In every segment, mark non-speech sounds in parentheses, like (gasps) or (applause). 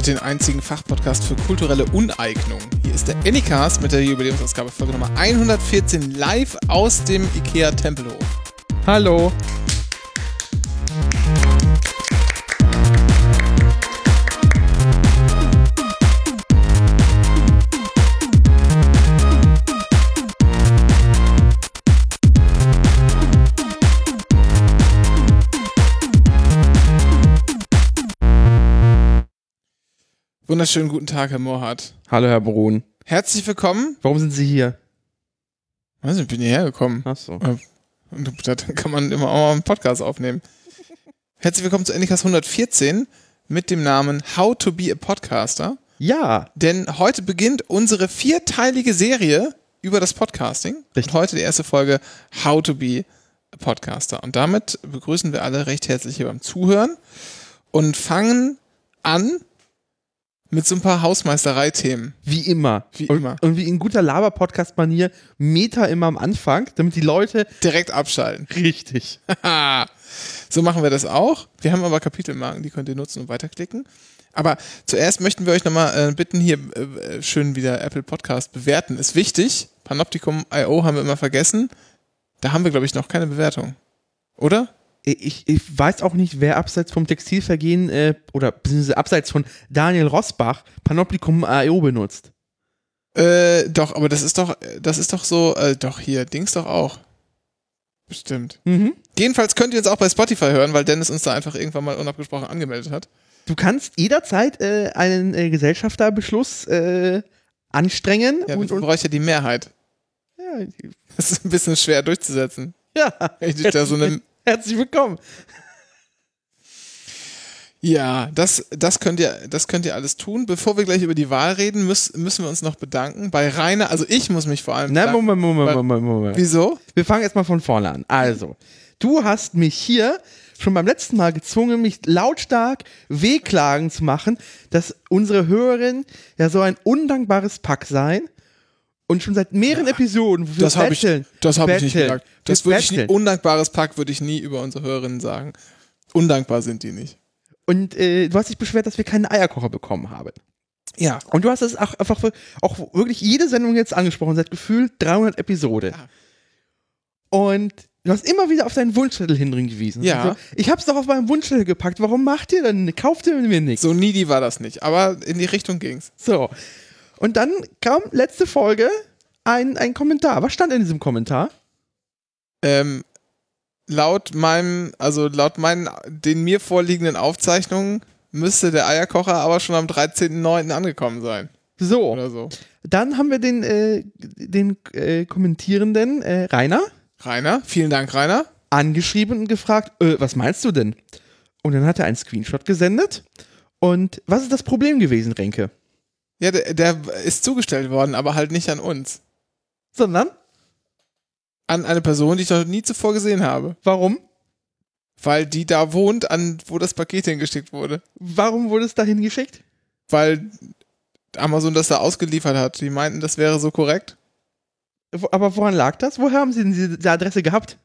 hört den einzigen Fachpodcast für kulturelle Uneignung. Hier ist der Anycast mit der Jubiläumsausgabe Folge Nummer 114 live aus dem IKEA Tempelhof. Hallo. Wunderschönen guten Tag, Herr Mohrhardt. Hallo, Herr Brun. Herzlich willkommen. Warum sind Sie hier? Weiß nicht, ich bin hierher gekommen. Ach so. Und (laughs) da kann man immer auch mal einen Podcast aufnehmen. Herzlich willkommen zu Anycast 114 mit dem Namen How to be a Podcaster. Ja. Denn heute beginnt unsere vierteilige Serie über das Podcasting. Richtig. Und heute die erste Folge How to be a Podcaster. Und damit begrüßen wir alle recht herzlich hier beim Zuhören und fangen an mit so ein paar Hausmeisterei-Themen. Wie immer. Wie und, immer. Und wie in guter Laber-Podcast-Manier, Meta immer am Anfang, damit die Leute. Direkt abschalten. Richtig. (laughs) so machen wir das auch. Wir haben aber Kapitelmarken, die könnt ihr nutzen und weiterklicken. Aber zuerst möchten wir euch nochmal äh, bitten, hier äh, schön wieder Apple Podcast bewerten. Ist wichtig. Panoptikum.io haben wir immer vergessen. Da haben wir, glaube ich, noch keine Bewertung. Oder? Ich, ich weiß auch nicht, wer abseits vom Textilvergehen äh, oder beziehungsweise abseits von Daniel Rosbach Panoptikum AEO benutzt. Äh, doch, aber das ist doch, das ist doch so, äh, doch hier, Dings doch auch. Bestimmt. Mhm. Jedenfalls könnt ihr uns auch bei Spotify hören, weil Dennis uns da einfach irgendwann mal unabgesprochen angemeldet hat. Du kannst jederzeit äh, einen äh, Gesellschafterbeschluss äh, anstrengen. Ja, und, und, bräuchte die Mehrheit. ja, Das ist ein bisschen schwer durchzusetzen. ja. Wenn ich da so eine (laughs) Herzlich willkommen. Ja, das, das, könnt ihr, das könnt ihr alles tun. Bevor wir gleich über die Wahl reden, müß, müssen wir uns noch bedanken bei Rainer. Also ich muss mich vor allem Nein, bedanken. Moment, Moment, Weil- Moment, Moment. Wieso? Wir fangen erstmal von vorne an. Also, du hast mich hier schon beim letzten Mal gezwungen, mich lautstark wehklagen zu machen, dass unsere Hörerin ja so ein undankbares Pack seien. Und schon seit mehreren Episoden, wo wir Das habe ich, das hab ich nicht gesagt. Das würde ich nie, undankbares Pack würde ich nie über unsere Hörerinnen sagen. Undankbar sind die nicht. Und äh, du hast dich beschwert, dass wir keinen Eierkocher bekommen haben. Ja. Und du hast das auch einfach für- auch wirklich jede Sendung jetzt angesprochen, seit gefühlt 300 Episoden. Ja. Und du hast immer wieder auf deinen Wunschzettel hingewiesen. Ja. Also, ich hab's doch auf meinen Wunschzettel gepackt. Warum macht ihr denn? Kauft ihr mir nichts? So needy war das nicht. Aber in die Richtung ging's. So. Und dann kam letzte Folge ein, ein Kommentar. Was stand in diesem Kommentar? Ähm, laut meinem, also laut meinen, den mir vorliegenden Aufzeichnungen müsste der Eierkocher aber schon am 13.09. angekommen sein. So. Oder so. Dann haben wir den, äh, den äh, Kommentierenden äh, Rainer Rainer, vielen Dank, Rainer. angeschrieben und gefragt, äh, was meinst du denn? Und dann hat er einen Screenshot gesendet. Und was ist das Problem gewesen, Renke? Ja, der, der ist zugestellt worden, aber halt nicht an uns. Sondern, An eine Person, die ich noch nie zuvor gesehen habe. warum? Weil die da wohnt, an wo das Paket hingeschickt wurde. Warum wurde es dahin geschickt? Weil Amazon das da ausgeliefert hat. Die meinten, das wäre so korrekt. Aber woran lag das? Woher haben sie denn diese Adresse gehabt?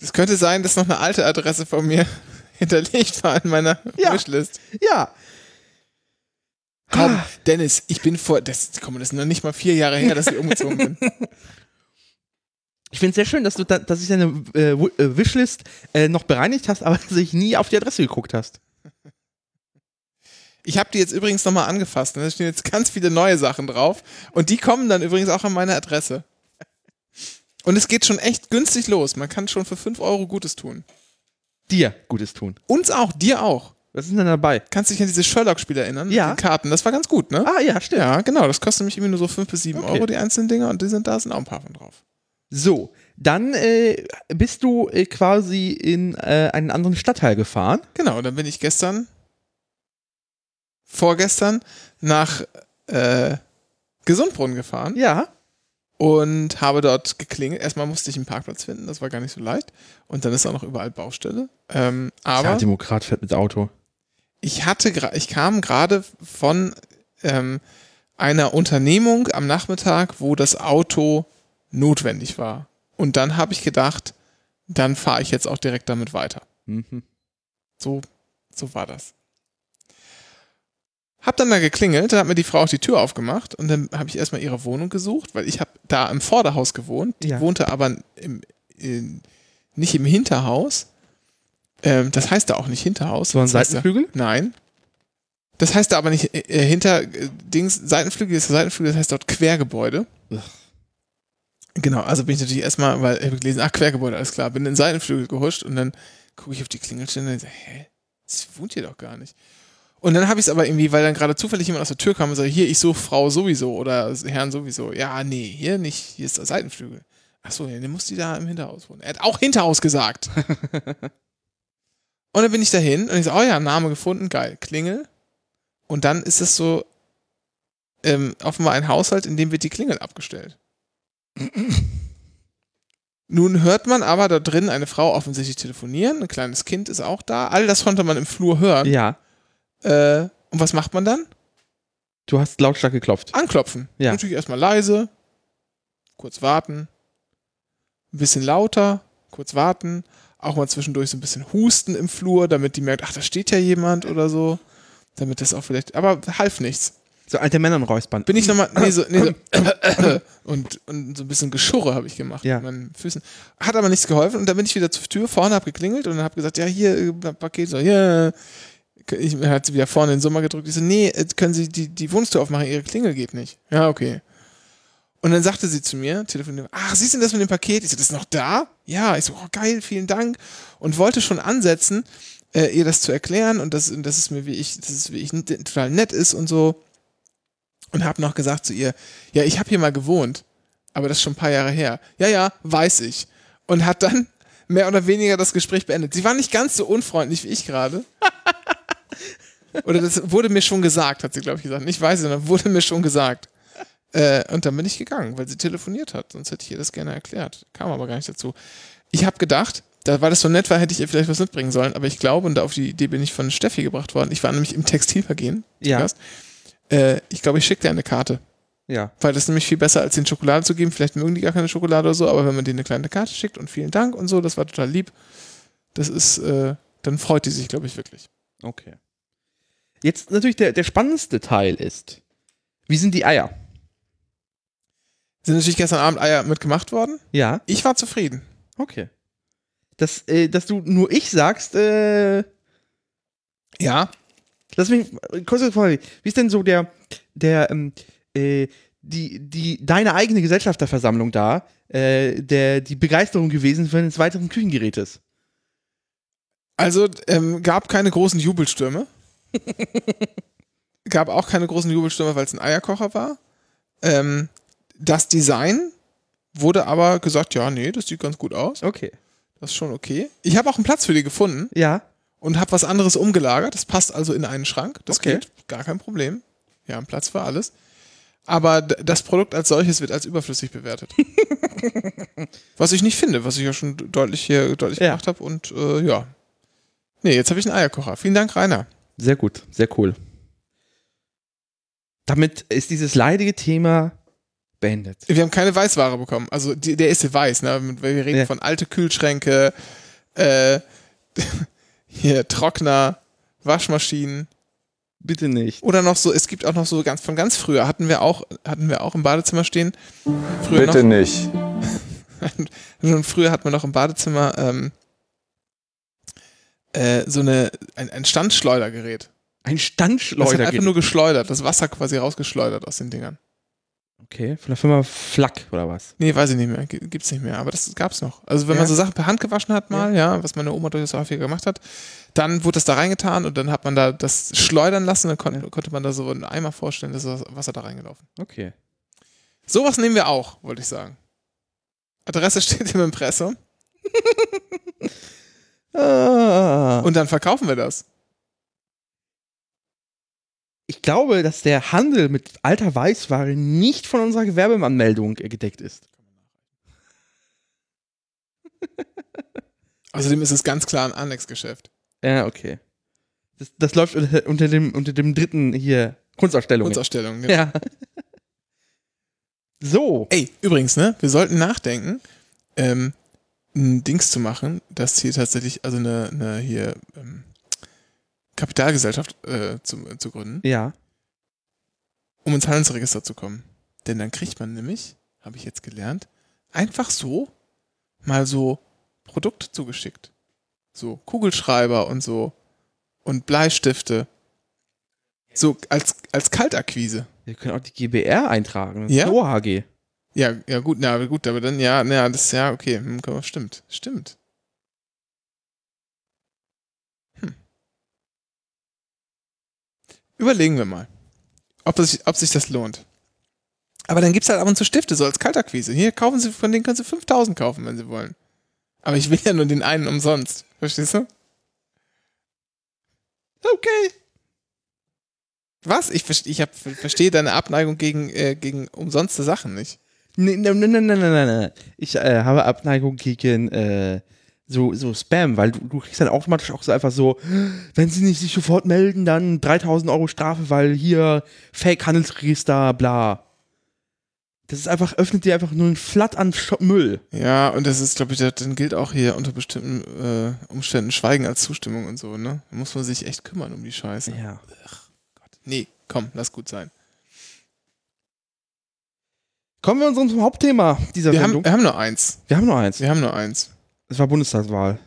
Es könnte sein, dass noch eine alte Adresse von mir (laughs) hinterlegt war in meiner Ja. Wishlist. Ja. Komm, Ah. Dennis, ich bin vor, das, komm, das sind noch nicht mal vier Jahre her, dass ich umgezogen bin. (laughs) Ich finde es sehr schön, dass du da, dass ich deine äh, äh, Wishlist äh, noch bereinigt hast, (laughs) aber dass ich nie auf die Adresse geguckt hast. Ich habe die jetzt übrigens nochmal angefasst und da stehen jetzt ganz viele neue Sachen drauf und die kommen dann übrigens auch an meine Adresse. Und es geht schon echt günstig los. Man kann schon für 5 Euro Gutes tun. Dir Gutes tun. Uns auch, dir auch. Was ist denn dabei? Kannst dich an diese Sherlock-Spiele erinnern? Ja. Den Karten. Das war ganz gut, ne? Ah ja, stimmt. Ja, genau. Das kostet nämlich irgendwie nur so 5 bis 7 Okay. Euro, die einzelnen Dinger. Und die sind, da sind auch ein paar von drauf. So, dann äh, bist du äh, quasi in äh, einen anderen Stadtteil gefahren. Genau, dann bin ich gestern, vorgestern, nach äh, Gesundbrunnen gefahren Ja. und habe dort geklingelt. Erstmal musste ich einen Parkplatz finden, das war gar nicht so leicht. Und dann ist auch noch überall Baustelle. Ähm, aber Demokrat fährt mit Auto. Ich hatte, ich kam gerade von ähm, einer Unternehmung am Nachmittag, wo das Auto notwendig war. Und dann habe ich gedacht, dann fahre ich jetzt auch direkt damit weiter. Mhm. So, so war das. Hab dann da geklingelt, dann hat mir die Frau auch die Tür aufgemacht und dann habe ich erstmal ihre Wohnung gesucht, weil ich habe da im Vorderhaus gewohnt, die Ja. wohnte aber im, in, nicht im Hinterhaus. Ähm, das heißt da auch nicht Hinterhaus. So ein das heißt da- Seitenflügel? Nein. Das heißt da aber nicht äh, äh, hinter äh, Dings, Seitenflügel ist der Seitenflügel, das heißt dort Quergebäude. Ugh. Genau, also bin ich natürlich erstmal, weil ich habe gelesen, ach, Quergebäude, alles klar, bin in den Seitenflügel gehuscht und dann gucke ich auf die Klingelstelle und so, hä? Das wohnt hier doch gar nicht. Und dann habe ich es aber irgendwie, weil dann gerade zufällig jemand aus der Tür kam und sagte, hier, ich suche Frau sowieso oder Herrn sowieso. Ja, nee, hier nicht, hier ist der Seitenflügel. Ach so, ja, dann muss die da im Hinterhaus wohnen. Er hat auch Hinterhaus gesagt. (laughs) und dann bin ich dahin und ich so, oh ja, Name gefunden, geil, Klingel. Und dann ist es so ähm, offenbar ein Haushalt, in dem wird die Klingel abgestellt. (clears throat) Nun hört man aber da drin eine Frau offensichtlich telefonieren, ein kleines Kind ist auch da, all das konnte man im Flur hören. Ja. Äh, und was macht man dann? Du hast lautstark geklopft. Anklopfen. Ja. Natürlich erstmal leise, kurz warten, ein bisschen lauter, kurz warten, auch mal zwischendurch so ein bisschen husten im Flur, damit die merkt, ach, da steht ja jemand oder so. Damit das auch vielleicht, aber half nichts. So alte Männer räuspern. Bin ich nochmal, nee, so, nee, so (coughs) und, und so ein bisschen Geschurre habe ich gemacht Ja. mit meinen Füßen. Hat aber nichts geholfen und dann bin ich wieder zur Tür vorne, habe geklingelt und dann habe gesagt, ja, hier, äh, Paket, so, ja. Ich hat sie wieder vorne in den Sommer gedrückt. Ich so, nee, äh, können Sie die, die Wohnungstür aufmachen? Ihre Klingel geht nicht. Ja, okay. Und dann sagte sie zu mir, telefoniert, ach, Sie sind das mit dem Paket? Ich so, das ist noch da? Ja. Ich so, oh, geil, vielen Dank. Und wollte schon ansetzen, äh, ihr das zu erklären und dass, dass es mir wie ich, dass es wie ich total nett ist und so. Und habe noch gesagt zu ihr, ja, ich habe hier mal gewohnt, aber das ist schon ein paar Jahre her. Ja, ja, weiß ich. Und hat dann (laughs) mehr oder weniger das Gespräch beendet. Sie war nicht ganz so unfreundlich wie ich gerade. (laughs) Oder das wurde mir schon gesagt, hat sie, glaube ich, gesagt. Nicht weiß, sondern wurde mir schon gesagt. Äh, und dann bin ich gegangen, weil sie telefoniert hat. Sonst hätte ich ihr das gerne erklärt. Kam aber gar nicht dazu. Ich habe gedacht, da, weil das so nett war, hätte ich ihr vielleicht was mitbringen sollen. Aber ich glaube, und auf die Idee bin ich von Steffi gebracht worden. Ich war nämlich im Textilvergehen. Ja. Äh, ich glaube, ich schicke dir eine Karte. Ja. Weil das ist nämlich viel besser, als den Schokolade zu geben. Vielleicht mögen die gar keine Schokolade oder so, aber wenn man denen eine kleine Karte schickt und vielen Dank und so, das war total lieb. Das ist, äh, dann freut die sich, glaube ich, wirklich. Okay. Jetzt natürlich der, der spannendste Teil ist, wie sind die Eier? Sind natürlich gestern Abend Eier mitgemacht worden. Ja. Ich war zufrieden. Okay. Das, äh, dass du nur ich sagst, äh, Ja. lass mich kurze Frage. Wie ist denn so der, der, ähm, äh, die, die, deine eigene Gesellschafterversammlung da, äh, der, die Begeisterung gewesen für eines weiteren Küchengerätes? Also ähm, gab keine großen Jubelstürme. (laughs) gab auch keine großen Jubelstürme, weil es ein Eierkocher war. Ähm, das Design wurde aber gesagt, ja, nee, das sieht ganz gut aus. Okay. Das ist schon okay. Ich habe auch einen Platz für die gefunden Ja. und habe was anderes umgelagert. Das passt also in einen Schrank. Das Okay. geht, gar kein Problem. Wir haben Platz für alles. Aber das Produkt als solches wird als überflüssig bewertet. (laughs) was ich nicht finde, was ich ja schon deutlich hier deutlich Ja. gemacht habe. Und äh, ja. Nee, jetzt habe ich einen Eierkocher. Vielen Dank, Rainer. Sehr gut, sehr cool. Damit ist dieses leidige Thema beendet. Wir haben keine Weißware bekommen. Also die, der ist ja weiß, ne? Weil Wir reden Ja. von alte Kühlschränke, äh, (laughs) hier Trockner, Waschmaschinen. Bitte nicht. Oder noch so, es gibt auch noch so ganz von ganz früher hatten wir auch, hatten wir auch im Badezimmer stehen. Früher Bitte noch, nicht. (laughs) Und früher hat man noch im Badezimmer ähm, äh, so eine, ein, ein Standschleudergerät. Ein Das hat einfach nur geschleudert, das Wasser quasi rausgeschleudert aus den Dingern. Okay, von der Firma Flack oder was? Nee, weiß ich nicht mehr, gibt's nicht mehr, aber das gab's noch. Also wenn Ja. man so Sachen per Hand gewaschen hat mal, ja, was meine Oma durchaus häufiger gemacht hat, dann wurde das da reingetan und dann hat man da das schleudern lassen, dann kon konnte man da so einen Eimer vorstellen, da ist das Wasser da reingelaufen. Okay. Sowas nehmen wir auch, wollte ich sagen. Adresse (laughs) steht im Impressum Ah. und dann verkaufen wir das. Ich glaube, dass der Handel mit alter Weißware nicht von unserer Gewerbeanmeldung gedeckt ist. (laughs) Außerdem ist es ganz klar ein Annexgeschäft. Ja, okay. Das, das läuft unter, unter, dem, unter dem dritten hier Kunstausstellung. Kunstausstellung. genau. Ja. (laughs) So. Ey, übrigens, ne, wir sollten nachdenken, ähm, ein Dings zu machen, das hier tatsächlich, also eine, eine hier ähm, Kapitalgesellschaft äh, zu, zu gründen. Ja. um ins Handelsregister zu kommen. Denn dann kriegt man nämlich, habe ich jetzt gelernt, einfach so mal so Produkte zugeschickt. So Kugelschreiber und so und Bleistifte. So als, als Kaltakquise. Wir können auch die GBR eintragen. Ja? OHG. Ja, ja gut, na gut, aber dann ja, na, das ja okay, hm, stimmt, stimmt. Überlegen wir mal, ob, das, ob sich das lohnt. Aber dann gibt es halt ab und zu Stifte, so als Kaltakquise. Hier kaufen Sie, von denen können Sie 5000 kaufen, wenn Sie wollen. Aber ich will ja nur den einen umsonst. Verstehst du? Okay. Was? Ich, ich hab, verstehe deine Abneigung gegen, äh, gegen umsonste Sachen nicht. Nee, nee, nee, nee, nee, nee. Ich äh, habe Abneigung gegen äh, so, so Spam, weil du, du kriegst dann automatisch auch so einfach so, wenn sie nicht sich sofort melden, dann 3000 Euro Strafe, weil hier Fake-Handelsregister, bla. Das ist einfach, öffnet dir einfach nur ein Flatt an Müll. Ja, und das ist, glaube ich, dann gilt auch hier unter bestimmten äh, Umständen Schweigen als Zustimmung und so, ne? Da muss man sich echt kümmern um die Scheiße. Ja. Nee, komm, lass gut sein. Kommen wir unserem Hauptthema dieser Wir haben, Sendung. wir haben nur eins. wir haben nur eins. Wir haben nur eins. Es war Bundestagswahl.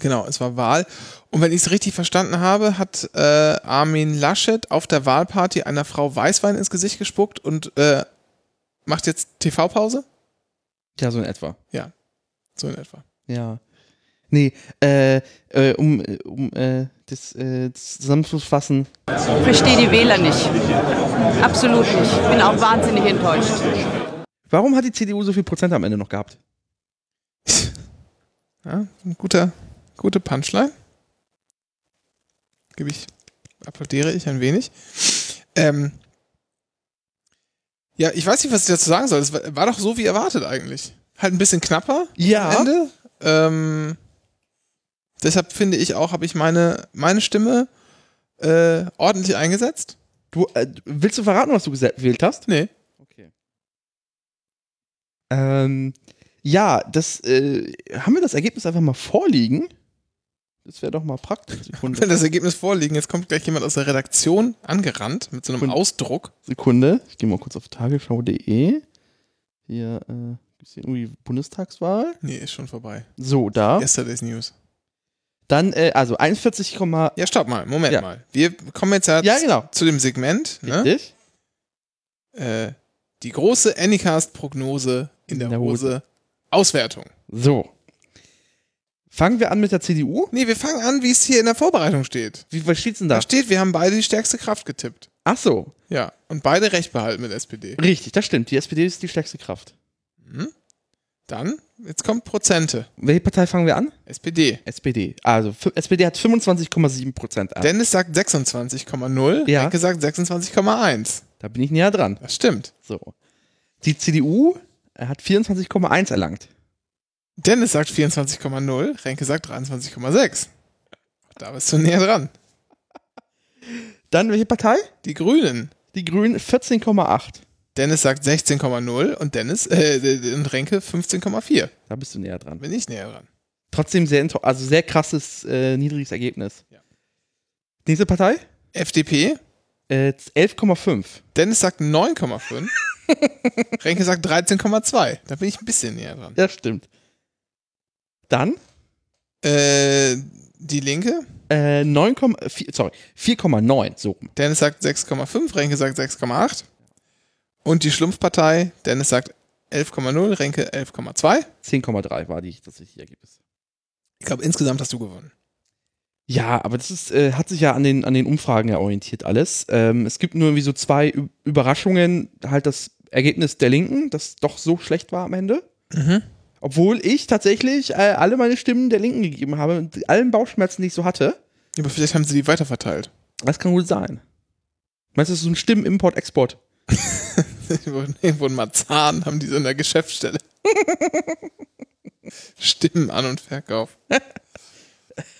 Genau, es war Wahl. Und wenn ich es richtig verstanden habe, hat äh, Armin Laschet auf der Wahlparty einer Frau Weißwein ins Gesicht gespuckt und äh, macht jetzt TV-Pause? Ja, so in etwa. So in etwa. Ja. Nee, äh, äh, um, äh, um äh, das, äh, zusammenzufassen. verstehe die Wähler nicht. Absolut nicht. Ich bin auch wahnsinnig enttäuscht. Warum hat die CDU so viel Prozent am Ende noch gehabt? (laughs) Ja, ein guter, gute Punchline. Gebe ich, applaudiere ich ein wenig. Ähm, ja, ich weiß nicht, was ich dazu sagen soll. Es war, war doch so wie erwartet eigentlich. Halt ein bisschen knapper Ja. am Ende. Ähm, deshalb finde ich auch, habe ich meine, meine Stimme äh, ordentlich eingesetzt. Du, äh, willst du verraten, was du gewählt hast? Nee. Okay. Ähm, ja, das, äh, haben wir das Ergebnis einfach mal vorliegen? Das wäre doch mal praktisch. (laughs) Wenn Sekunde. das Ergebnis vorliegen, jetzt kommt gleich jemand aus der Redaktion angerannt mit so einem Und- Ausdruck. Sekunde. Ich gehe mal kurz auf tagesschau.de. Hier, äh, ist hier irgendwie Bundestagswahl. Nee, ist schon vorbei. So, da. Yesterday's News. Dann, äh, also 41, Ja, stopp mal, Moment Ja. mal. Wir kommen jetzt ja, ja, genau. zu dem Segment, ne? Richtig? äh, die große Anycast-Prognose in der, In der Hose. Hose. Auswertung. So. Fangen wir an mit der CDU. Nee, wir fangen an, wie es hier in der Vorbereitung steht. Wie, was steht's denn Da da? steht, wir haben beide die stärkste Kraft getippt. Ach so, Ja, und beide recht behalten mit SPD. richtig, das stimmt. Die SPD ist die stärkste Kraft. Dann, jetzt kommt Prozente. Welche Partei fangen wir an? SPD. SPD. Also SPD hat 25,7 Prozent an. Dennis sagt 26,0, Ja. Henke sagt 26,1. Da bin ich näher dran. Das stimmt. So. Die CDU äh, hat 24,1 erlangt. Dennis sagt 24,0, Renke sagt 23,6. Da bist du näher dran. Dann welche Partei? Die Grünen. Die Grünen 14,8. Dennis sagt 16,0 und Dennis äh, und Renke 15,4. Da bist du näher dran. Bin ich näher dran. Trotzdem sehr, also sehr krasses, äh, niedriges Ergebnis. Ja. Nächste Partei? FDP. Äh, 11,5. Dennis sagt 9,5. (laughs) Renke sagt 13,2. Da bin ich ein bisschen näher dran. Ja, stimmt. Dann Äh, die Linke. äh, 9,4, sorry, 4,9, so rum. Dennis sagt 6,5. Renke sagt 6,8. Und die Schlumpfpartei. Dennis sagt 11,0. Renke 11,2. 10,3 war die, das richtige Ergebnis. Ich glaube, insgesamt hast du gewonnen. Ja, aber das ist, äh, hat sich ja an den, an den Umfragen ja orientiert alles. Ähm, es gibt nur irgendwie so zwei Überraschungen. Halt das Ergebnis der Linken, das doch so schlecht war am Ende. Mhm. Obwohl ich tatsächlich äh, alle meine Stimmen der Linken gegeben habe, mit allen Bauchschmerzen, die ich so hatte. Aber vielleicht haben sie die weiterverteilt. Das kann gut sein. Meinst du, das ist so ein Stimmen-Import-Export? (laughs) Irgendwo in Marzahn haben die so in der Geschäftsstelle. (laughs) Stimmen An- und Verkauf.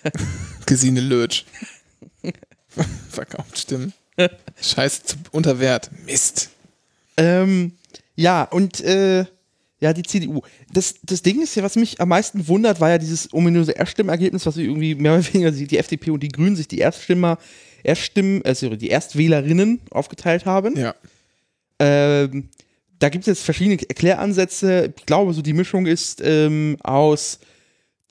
(laughs) Gesine Lötsch. (laughs) Verkauft Stimmen. Scheiße, zu, unter Wert. Mist. Ähm, ja, und äh, ja, die CDU. Das, das Ding ist ja, was mich am meisten wundert, war ja dieses ominöse Erststimmergebnis, was irgendwie mehr oder weniger die, die FDP und die Grünen sich die Erststimmer, Erststimmen, sorry, die Erstwählerinnen aufgeteilt haben. Ja. Ähm, da gibt es jetzt verschiedene Erkläransätze. Ich glaube, so die Mischung ist ähm, aus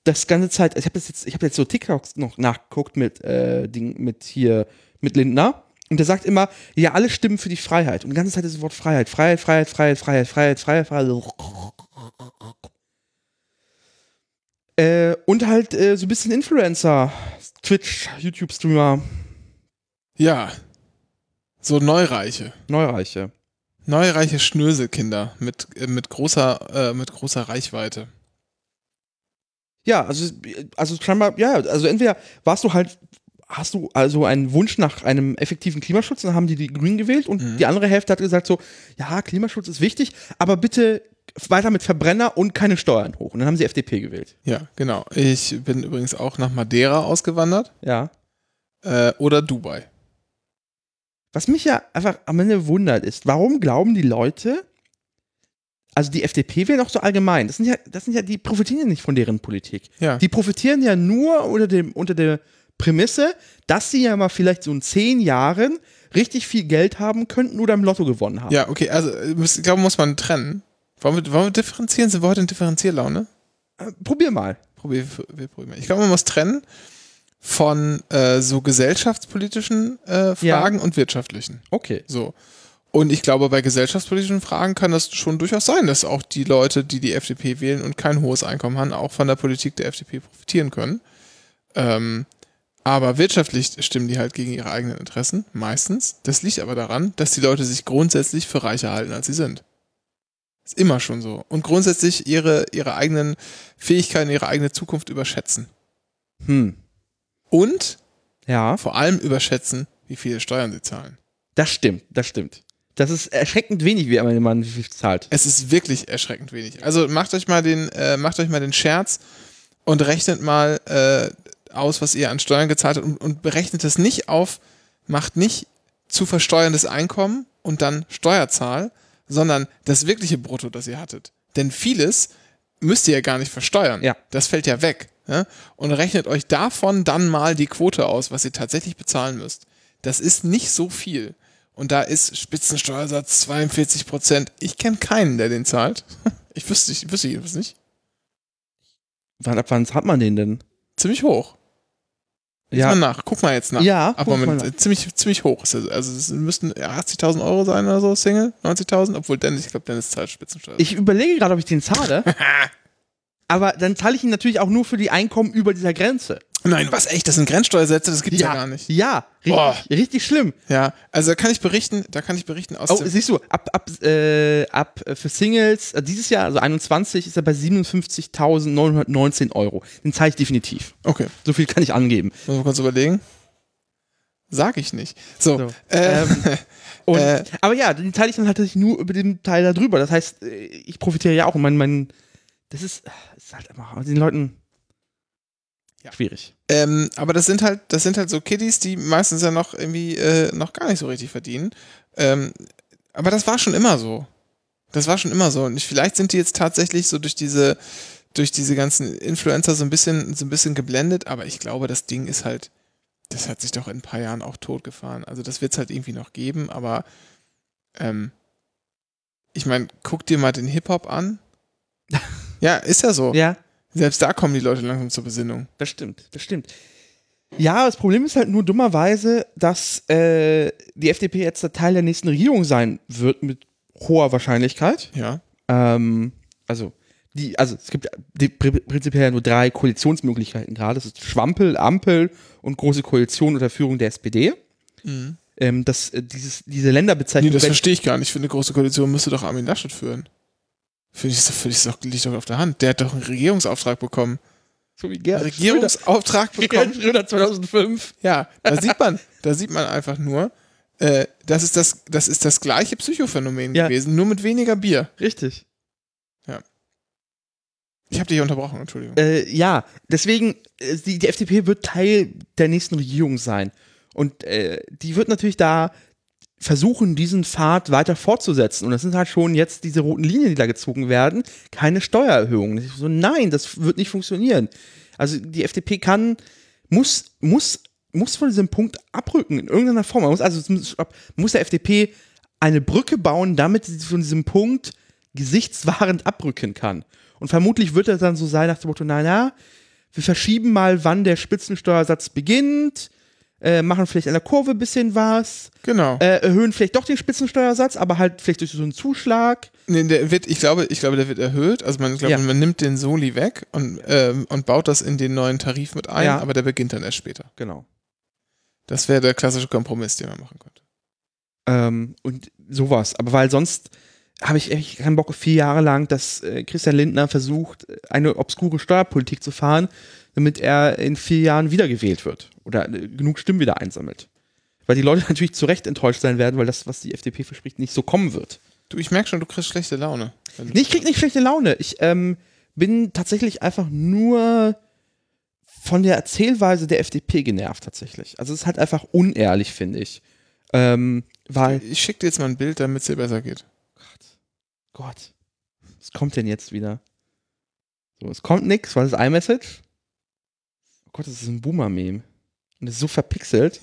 das ganze Zeit. Ich habe jetzt, ich habe jetzt so TikToks noch nachgeguckt mit äh, Ding, mit hier mit Lindner. Und der sagt immer, ja, alle stimmen für die Freiheit. Und die ganze Zeit ist das Wort Freiheit, Freiheit, Freiheit, Freiheit, Freiheit, Freiheit, Freiheit, Freiheit. Äh, und halt äh, so ein bisschen Influencer, Twitch, YouTube-Streamer, Ja. So Neureiche. Neureiche. Neureiche Schnöselkinder mit, äh, mit, großer, äh, mit großer Reichweite. Ja, also, also scheinbar, ja, also entweder warst du halt, hast du also einen Wunsch nach einem effektiven Klimaschutz, dann haben die die Grünen gewählt und die andere Hälfte hat gesagt so, ja, Klimaschutz ist wichtig, aber bitte weiter mit Verbrenner und keine Steuern hoch. Und dann haben sie FDP gewählt. Ja, genau. Ich bin übrigens auch nach Madeira ausgewandert Ja. äh, oder Dubai. Was mich ja einfach am Ende wundert ist, warum glauben die Leute, also die FDP wählen auch so allgemein, das sind ja, das sind ja, die profitieren ja nicht von deren Politik. Ja. Die profitieren ja nur unter, dem, unter der Prämisse, dass sie ja mal vielleicht so in zehn Jahren richtig viel Geld haben könnten oder im Lotto gewonnen haben. Ja, okay, also äh, ich glaube, muss man trennen. Wollen wir, wollen wir differenzieren? Sind wir heute in Differenzierlaune? Äh, Probier mal. Probier, wir probieren. Ich glaube, man muss trennen von äh, so gesellschaftspolitischen äh, Fragen und wirtschaftlichen. Okay. So. Und ich glaube, bei gesellschaftspolitischen Fragen kann das schon durchaus sein, dass auch die Leute, die die FDP wählen und kein hohes Einkommen haben, auch von der Politik der FDP profitieren können. Ähm, aber wirtschaftlich stimmen die halt gegen ihre eigenen Interessen, meistens. Das liegt aber daran, dass die Leute sich grundsätzlich für reicher halten, als sie sind. Ist immer schon so. Und grundsätzlich ihre, ihre eigenen Fähigkeiten, ihre eigene Zukunft überschätzen. Hm. Und Ja, vor allem überschätzen, wie viele Steuern sie zahlen. das stimmt, das stimmt. Das ist erschreckend wenig, wie man zahlt. Es ist wirklich erschreckend wenig. Also macht euch mal den, äh, macht euch mal den Scherz und rechnet mal äh, aus, was ihr an Steuern gezahlt habt und, und berechnet das nicht auf, macht nicht zu versteuerndes Einkommen und dann Steuerzahl, sondern das wirkliche Brutto, das ihr hattet. Denn vieles müsst ihr ja gar nicht versteuern. Ja. Das fällt ja weg. Ja? Und rechnet euch davon dann mal die Quote aus, was ihr tatsächlich bezahlen müsst. Das ist nicht so viel. Und da ist Spitzensteuersatz 42 Prozent. Ich kenne keinen, der den zahlt. (laughs) Ich wüsste, ich wüsste jedenfalls nicht. Wann, ab wann hat man den denn? Ziemlich hoch. Ja. mal nach. Guck mal jetzt nach. Ja, Aber mit, ziemlich, ziemlich hoch ist es. Also es müssten ja, 80.000 Euro sein oder so, Single. 90.000. Obwohl Dennis, ich glaube, Dennis zahlt Spitzensteuer. Ich überlege gerade, ob ich den zahle. (laughs) aber dann zahle ich ihn natürlich auch nur für die Einkommen über dieser Grenze. Nein, was echt? Das sind Grenzsteuersätze, das gibt's ja, gar nicht. Ja, Boah. richtig, richtig schlimm. Ja, also da kann ich berichten, da kann ich berichten aus Oh, dem, siehst du, ab, ab, äh, ab äh, für Singles, äh, dieses Jahr, also 21, ist er bei 57.919 Euro. Den zahle ich definitiv. Okay, So viel kann ich angeben. muss man kurz überlegen. Sag ich nicht. So, So, äh, ähm, (laughs) Und, Äh. aber ja, den teile ich dann halt tatsächlich nur über den Teil da drüber. Das heißt, ich profitiere ja auch. Und mein, mein, das ist, das ist halt immer, den Leuten Ja. schwierig. Ähm, aber das sind halt, das sind halt so Kiddies, die meistens ja noch irgendwie äh, noch gar nicht so richtig verdienen. Ähm, aber das war schon immer so. Das war schon immer so. Und ich, vielleicht sind die jetzt tatsächlich so durch diese, durch diese ganzen Influencer so ein bisschen, so ein bisschen geblendet, aber ich glaube, das Ding ist halt, das hat sich doch in ein paar Jahren auch totgefahren. Also das wird es halt irgendwie noch geben, aber ähm, ich meine, guck dir mal den Hip-Hop an. (laughs) ja, ist ja so. Ja, Selbst da kommen die Leute langsam zur Besinnung. das stimmt, das stimmt. Ja, das Problem ist halt nur dummerweise, dass äh, die FDP jetzt der Teil der nächsten Regierung sein wird mit hoher Wahrscheinlichkeit. Ja. Ähm, also, die, also es gibt prinzipiell nur drei Koalitionsmöglichkeiten gerade. Das ist Schwampel, Ampel und große Koalition unter Führung der SPD. Ähm, das, äh, dieses, diese Nee, Länderbezeichnung. das wenn- verstehe ich gar nicht. Für eine große Koalition müsste doch Armin Laschet führen. Finde ich, finde ich, doch, liegt doch auf der Hand. Der hat doch einen Regierungsauftrag bekommen. so wie Gerhard Regierungsauftrag Schröder, (laughs) Gerhard bekommen. Schröder 2005. Ja, da sieht man, da sieht man einfach nur, äh, das ist das, das ist das gleiche Psychophänomen Ja. gewesen, nur mit weniger Bier. Richtig. Ich habe dich unterbrochen, Entschuldigung. Äh, ja, deswegen, äh, die, die FDP wird Teil der nächsten Regierung sein. Und äh, die wird natürlich da versuchen, diesen Pfad weiter fortzusetzen. Und das sind halt schon jetzt diese roten Linien, die da gezogen werden, keine Steuererhöhungen. So, nein, das wird nicht funktionieren. Also die FDP kann, muss, muss, muss von diesem Punkt abrücken in irgendeiner Form. Man muss also muss, der FDP eine Brücke bauen, damit sie von diesem Punkt gesichtswahrend abrücken kann. Und vermutlich wird er dann so sein nach dem Motto, naja, wir verschieben mal, wann der Spitzensteuersatz beginnt, äh, machen vielleicht an der Kurve ein bisschen was, Genau. äh, erhöhen vielleicht doch den Spitzensteuersatz, aber halt vielleicht durch so einen Zuschlag. Nee, der wird, ich glaube, ich glaube, der wird erhöht. Also man, glaube, Ja. man nimmt den Soli weg und, ähm, und baut das in den neuen Tarif mit ein, Ja. aber der beginnt dann erst später. Genau. Das wäre der klassische Kompromiss, den man machen könnte. Ähm, und sowas. Aber weil sonst habe ich echt keinen Bock, vier Jahre lang, dass äh, Christian Lindner versucht, eine obskure Steuerpolitik zu fahren, damit er in vier Jahren wiedergewählt wird oder äh, genug Stimmen wieder einsammelt. Weil die Leute (laughs) natürlich zu Recht enttäuscht sein werden, weil das, was die FDP verspricht, nicht so kommen wird. Du, ich merke schon, du kriegst schlechte Laune. Nee, ich krieg nicht schlechte Laune. Ich ähm, bin tatsächlich einfach nur von der Erzählweise der FDP genervt, tatsächlich. Also es ist halt einfach unehrlich, finde ich. Ähm, weil, Ich schicke dir jetzt mal ein Bild, damit es dir besser geht. Gott, was kommt denn jetzt wieder? So, es kommt nix, weil es iMessage. Gott, das ist ein Boomer-Meme. Und es ist so verpixelt.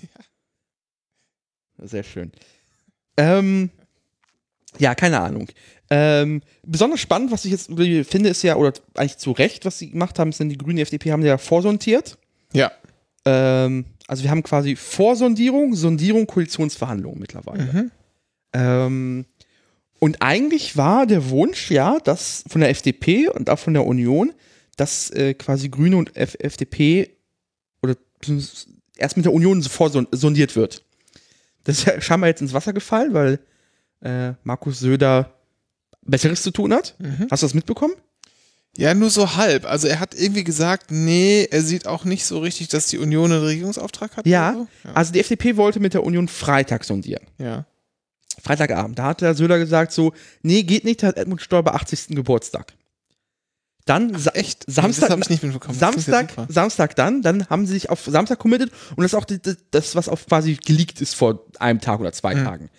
(laughs) Sehr schön. Ähm, ja, keine Ahnung. Ähm, besonders spannend, was ich jetzt finde, ist ja, oder eigentlich zu Recht, was sie gemacht haben, ist denn die Grüne FDP haben ja vorsondiert. Ja. Ähm, also wir haben quasi Vorsondierung, Sondierung, Koalitionsverhandlungen mittlerweile. Mhm. Ähm, und eigentlich war der Wunsch, ja, dass von der FDP und auch von der Union, dass äh, quasi Grüne und F FDP erst mit der Union vorsondiert wird. Das ist ja scheinbar jetzt ins Wasser gefallen, weil äh, Markus Söder Besseres zu tun hat. Mhm. Hast du das mitbekommen? Ja, nur so halb. Also er hat irgendwie gesagt, nee, er sieht auch nicht so richtig, dass die Union einen Regierungsauftrag hat. Ja. So. Ja. Also die FDP wollte mit der Union Freitag sondieren. ja. Freitagabend. Da hat der Söder gesagt so, nee, geht nicht, da hat Edmund Stoiber 80. Geburtstag. Dann Echt? Samstag, klingt ja Samstag. Samstag dann, dann haben sie sich auf Samstag committed und das ist auch das, was auf quasi geleakt ist vor einem Tag oder zwei Mhm. Tagen.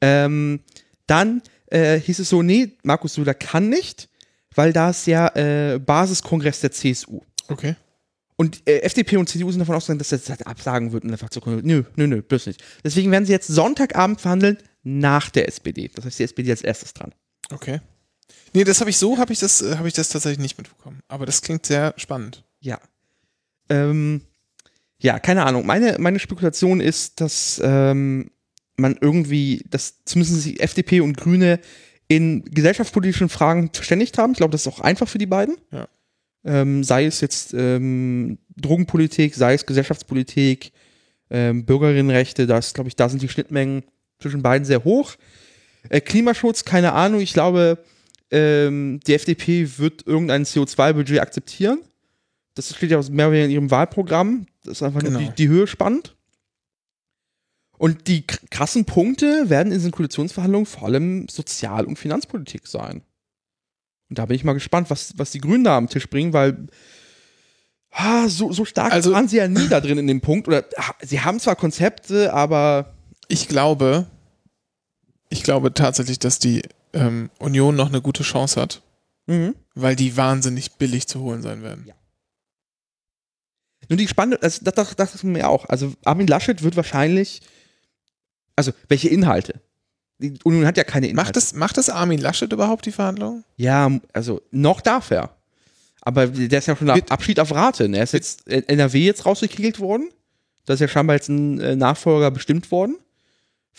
Ähm, dann äh, hieß es so, nee, Markus Söder kann nicht, weil da ist ja äh, Basiskongress der CSU. Okay. Und äh, FDP und CDU sind davon ausgegangen, dass das halt absagen wird und einfach so, nö, nö, nö, bloß nicht. Deswegen werden sie jetzt Sonntagabend verhandeln nach der SPD. Das heißt, die SPD als erstes dran. Okay. Nee, das habe ich so, habe ich das, äh, habe ich das tatsächlich nicht mitbekommen. Aber das klingt sehr spannend. Ja. Ähm, ja, keine Ahnung. Meine, meine Spekulation ist, dass ähm, man irgendwie, dass zumindest die FDP und Grüne in gesellschaftspolitischen Fragen verständigt haben. Ich glaube, das ist auch einfach für die beiden. Ja. Ähm, sei es jetzt ähm, Drogenpolitik, sei es Gesellschaftspolitik, ähm, Bürgerinnenrechte, da ist, glaube ich, da sind die Schnittmengen zwischen beiden sehr hoch. Äh, Klimaschutz, keine Ahnung. Ich glaube, ähm, die FDP wird irgendein CO2-Budget akzeptieren. Das steht ja aus mehr oder weniger in ihrem Wahlprogramm. Das ist einfach nur Genau. die, die Höhe spannend. Und die krassen Punkte werden in diesen Koalitionsverhandlungen vor allem Sozial- und Finanzpolitik sein. Und da bin ich mal gespannt, was, was die Grünen da am Tisch bringen, weil ah, so, so stark Also- waren sie ja nie da drin in dem Punkt. Oder ah, sie haben zwar Konzepte, aber Ich glaube, ich glaube tatsächlich, dass die ähm, Union noch eine gute Chance hat, mhm. weil die wahnsinnig billig zu holen sein werden. Ja. Nun, die spannende, also das, das, das ist mir auch. Also Armin Laschet wird wahrscheinlich, also welche Inhalte? Die Union hat ja keine Inhalte. Macht es, macht es Armin Laschet überhaupt die Verhandlungen? Ja, also noch darf er. Aber der ist ja schon nach Abschied auf Rate. ne? Er ist jetzt in NRW jetzt rausgekegelt worden. Da ist ja scheinbar jetzt ein äh, Nachfolger bestimmt worden.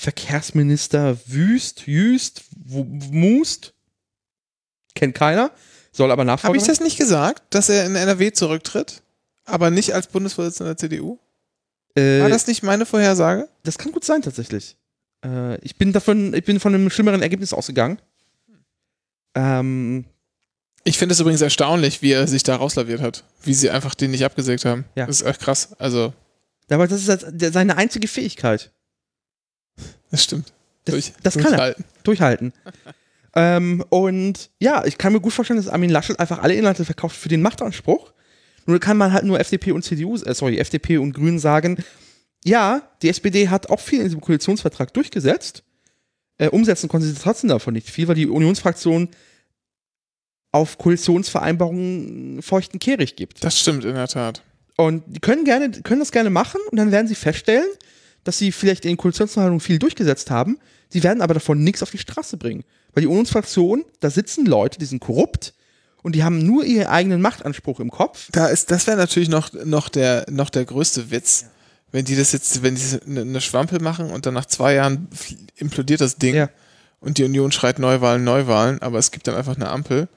Verkehrsminister Wüst, Jüst, Must. Kennt keiner. Soll aber Nachfolger Habe ich das nicht gesagt, dass er in NRW zurücktritt? Aber nicht als Bundesvorsitzender der CDU? äh, War das nicht meine Vorhersage? Das kann gut sein, tatsächlich. Äh, ich bin davon, ich bin von einem schlimmeren Ergebnis ausgegangen. Ähm, Ich finde es übrigens erstaunlich, wie er sich da rauslaviert hat. Wie sie einfach den nicht abgesägt haben. Ja. Das ist echt krass. Also, aber das ist halt seine einzige Fähigkeit. Das stimmt. Das, Durch- das kann er. durchhalten. Durchhalten. (laughs) ähm, und ja, ich kann mir gut vorstellen, dass Armin Laschet einfach alle Inhalte verkauft für den Machtanspruch. Nur kann man halt nur FDP und CDU, äh, sorry, FDP und Grünen sagen, ja, die SPD hat auch viel in diesem Koalitionsvertrag durchgesetzt. Äh, umsetzen konnten sie trotzdem davon nicht viel, weil die Unionsfraktion auf Koalitionsvereinbarungen feuchten Kehricht gibt. Das stimmt in der Tat. Und die können gerne, können das gerne machen und dann werden sie feststellen, dass sie vielleicht in den Koalitionsverhandlungen viel durchgesetzt haben. Sie werden aber davon nichts auf die Straße bringen. Weil die Unionsfraktion, da sitzen Leute, die sind korrupt und die haben nur ihren eigenen Machtanspruch im Kopf. Da ist, das wäre natürlich noch, noch, der, noch der größte Witz, wenn die das jetzt, wenn die eine, Schwampel machen und dann nach zwei Jahren implodiert das Ding Ja. und die Union schreit Neuwahlen, Neuwahlen, aber es gibt dann einfach eine Ampel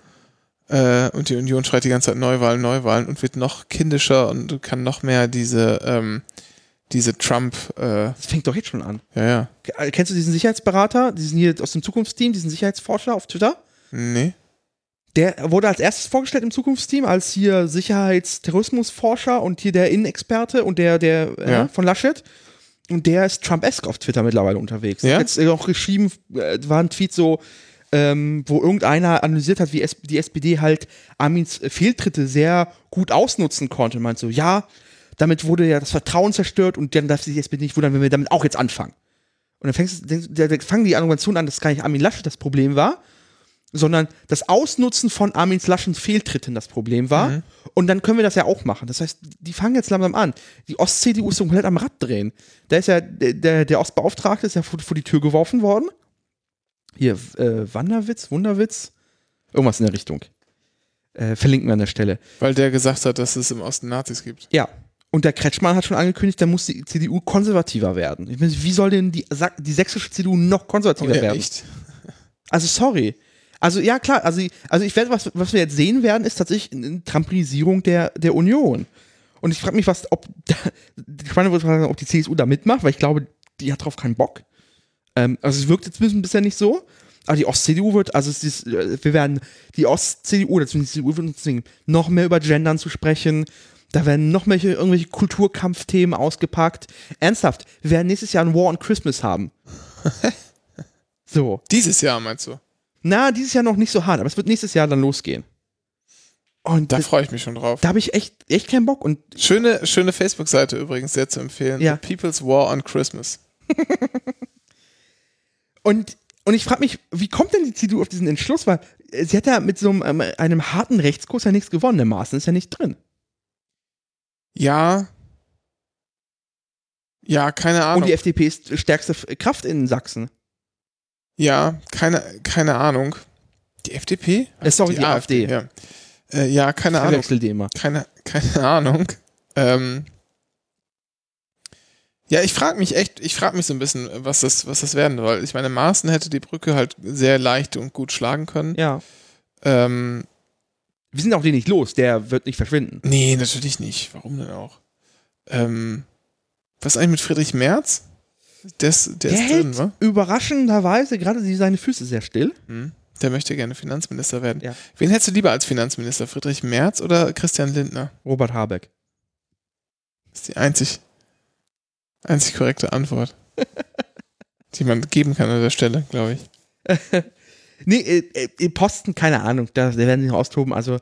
äh, und die Union schreit die ganze Zeit Neuwahlen, Neuwahlen und wird noch kindischer und kann noch mehr diese, ähm, diese Trump, äh, Das fängt doch jetzt schon an. ja, ja, K- Kennst du diesen Sicherheitsberater, diesen hier aus dem Zukunftsteam, diesen Sicherheitsforscher auf Twitter? nee, Der wurde als erstes vorgestellt im Zukunftsteam als hier Sicherheitsterrorismusforscher und hier der Innenexperte und der, der äh, Ja. von Laschet. Und der ist Trump-esque auf Twitter mittlerweile unterwegs. Ja? Hat Jetzt äh, auch geschrieben, äh, war ein Tweet so, ähm, wo irgendeiner analysiert hat, wie es, die SPD halt Armins äh, Fehltritte sehr gut ausnutzen konnte. Meint so, ja, damit wurde ja das Vertrauen zerstört und dann darf sich die SPD nicht wundern, wenn wir damit auch jetzt anfangen. Und dann fängst, denkst, da, da fangen die Argumentation an, dass gar nicht Armin Laschet das Problem war, sondern das Ausnutzen von Armin Laschens Fehltritten das Problem war. Und dann können wir das ja auch machen. Das heißt, die fangen jetzt langsam an. Die Ost-CDU ist so komplett am Rad drehen. Da ist ja der, der, der Ostbeauftragte ist ja vor, vor die Tür geworfen worden. Hier, äh, Wanderwitz, Wunderwitz, irgendwas in der Richtung. Äh, verlinken wir an der Stelle. weil der gesagt hat, dass es im Osten Nazis gibt. Ja. Und der Kretschmann hat schon angekündigt, da muss die CDU konservativer werden. Ich meine, wie soll denn die, die sächsische CDU noch konservativer Oh, ja, werden? echt? Also sorry. Also ja klar, also, also ich werde, was, was wir jetzt sehen werden, ist tatsächlich eine Trampolisierung der, der Union. Und ich frage mich, was, ob (laughs) wird fragen, ob die CSU da mitmacht, weil ich glaube, die hat drauf keinen Bock. Ähm, also es wirkt jetzt bisher nicht so. Aber die Ost-CDU wird, also es ist, äh, wir werden die Ost-CDU, oder zumindest die CDU wird uns zwingen, noch mehr über Gendern zu sprechen. Da werden noch mehr irgendwelche Kulturkampfthemen ausgepackt. Ernsthaft, wir werden nächstes Jahr ein War on Christmas haben. (laughs) so. Dieses Jahr meinst du? Na, dieses Jahr noch nicht so hart, aber es wird nächstes Jahr dann losgehen. Und Da freue ich mich schon drauf. da habe ich echt, echt keinen Bock. Und Schöne, schöne Facebook-Seite übrigens, sehr zu empfehlen. Ja. The People's War on Christmas. (laughs) Und, und ich frage mich, wie kommt denn die CDU auf diesen Entschluss? Weil äh, sie hat ja mit so einem, ähm, einem harten Rechtskurs ja nichts gewonnen. Der Maßen ist ja nicht drin. Ja. Ja, keine Ahnung. Und die FDP ist stärkste Kraft in Sachsen. Ja, keine, keine Ahnung. Die FDP? Äh, sorry, die AfD. Ja, äh, ja keine Ich Ahnung. die immer. Keine, keine Ahnung. Ähm, ja, ich frage mich echt, ich frage mich so ein bisschen, was das, was das werden soll. Ich meine, Maaßen hätte die Brücke halt sehr leicht und gut schlagen können. Ja. Ähm, Wir sind auch den nicht los. Der wird nicht verschwinden. nee, natürlich nicht. Warum denn auch? Ähm, was ist eigentlich mit Friedrich Merz? Der ist, der Der ist hält drin, wa? überraschenderweise gerade seine Füße sehr still. Hm. Der möchte gerne Finanzminister werden. Ja. Wen hättest du lieber als Finanzminister? Friedrich Merz oder Christian Lindner? Robert Habeck. Das ist die einzig, einzig korrekte Antwort, (laughs) die man geben kann an der Stelle, glaube ich. (laughs) Nee, äh, äh, Posten, keine Ahnung, da, werden sie noch austoben. Also,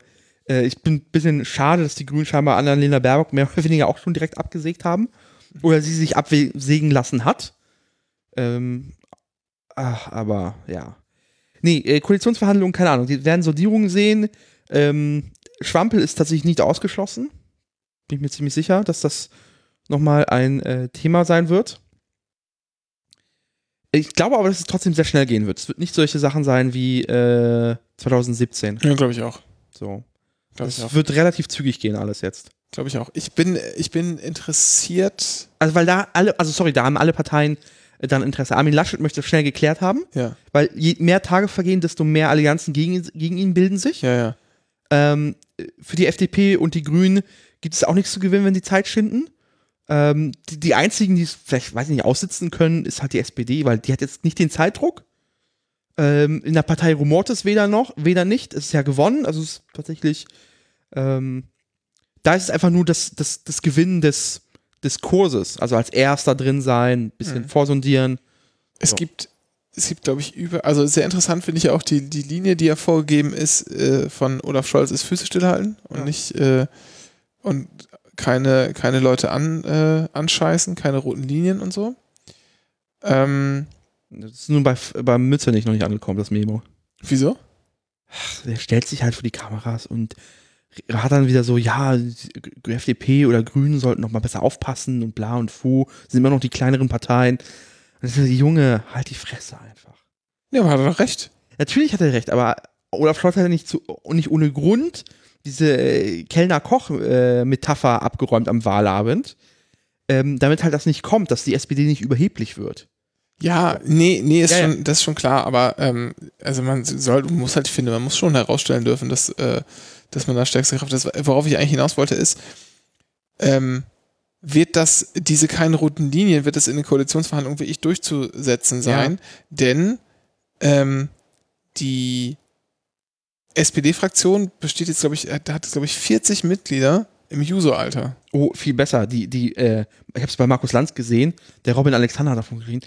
äh, ich bin ein bisschen schade, dass die Grünen scheinbar Annalena Baerbock mehr oder weniger auch schon direkt abgesägt haben. Oder sie sich absägen lassen hat. Ähm, ach, aber ja. Nee, äh, Koalitionsverhandlungen, keine Ahnung. Die werden Sondierungen sehen. Ähm, Schwampel ist tatsächlich nicht ausgeschlossen. Bin ich mir ziemlich sicher, dass das nochmal ein äh, Thema sein wird. Ich glaube aber, dass es trotzdem sehr schnell gehen wird. Es wird nicht solche Sachen sein wie äh, 2017. Ja, glaube ich auch. So. Es wird relativ zügig gehen, alles jetzt. Glaube ich auch. Ich bin, ich bin interessiert. Also, weil da alle, also sorry, da haben alle Parteien äh, dann Interesse. Armin Laschet möchte das schnell geklärt haben, Ja, weil je mehr Tage vergehen, desto mehr Allianzen gegen, gegen ihn bilden sich. ja, ja. Ähm, für die FDP und die Grünen gibt es auch nichts zu gewinnen, wenn die Zeit schinden. Ähm, die, die einzigen, die es vielleicht, weiß ich nicht, aussitzen können, ist halt die SPD, weil die hat jetzt nicht den Zeitdruck. Ähm, in der Partei rumort es weder noch, weder nicht. Es ist ja gewonnen, also es ist tatsächlich, ähm, da ist es einfach nur das, das, das Gewinnen des Diskurses, also als Erster drin sein, bisschen Mhm. vorsondieren. Es So. gibt, es gibt, glaube ich, über, also sehr interessant finde ich auch die, die Linie, die ja vorgegeben ist äh, von Olaf Scholz, ist Füße stillhalten und Ja. nicht äh, und keine, keine Leute an, äh, anscheißen, keine roten Linien und so. Ähm, Das ist nur bei, bei Mützernich noch nicht angekommen, das Memo. wieso? der stellt sich halt vor die Kameras und hat dann wieder so, ja, die FDP oder Grünen sollten noch mal besser aufpassen und bla und fu, sind immer noch die kleineren Parteien. Und ich so, Junge, halt die Fresse einfach. Ja, aber hat er doch recht. Natürlich hat er recht, aber Olaf Scholz hat ja nicht, zu, nicht ohne Grund diese äh, Kellner-Koch-Metapher abgeräumt am Wahlabend, ähm, damit halt das nicht kommt, dass die SPD nicht überheblich wird. Ja, nee, nee, ist Ja, ja. schon, das ist schon klar, aber ähm, also man soll, muss halt, ich finde, man muss schon herausstellen dürfen, dass, äh, dass man da stärkste Kraft ist. Worauf ich eigentlich hinaus wollte, ist, ähm, wird das, diese keine roten Linien, wird es in den Koalitionsverhandlungen wirklich durchzusetzen sein, denn ähm, die SPD-Fraktion besteht jetzt, glaube ich, hat, hat glaube ich, 40 Mitglieder im Juso-Alter. Oh, viel besser. Die, die, äh, ich habe es bei Markus Lanz gesehen, der Robin Alexander hat davon geredet.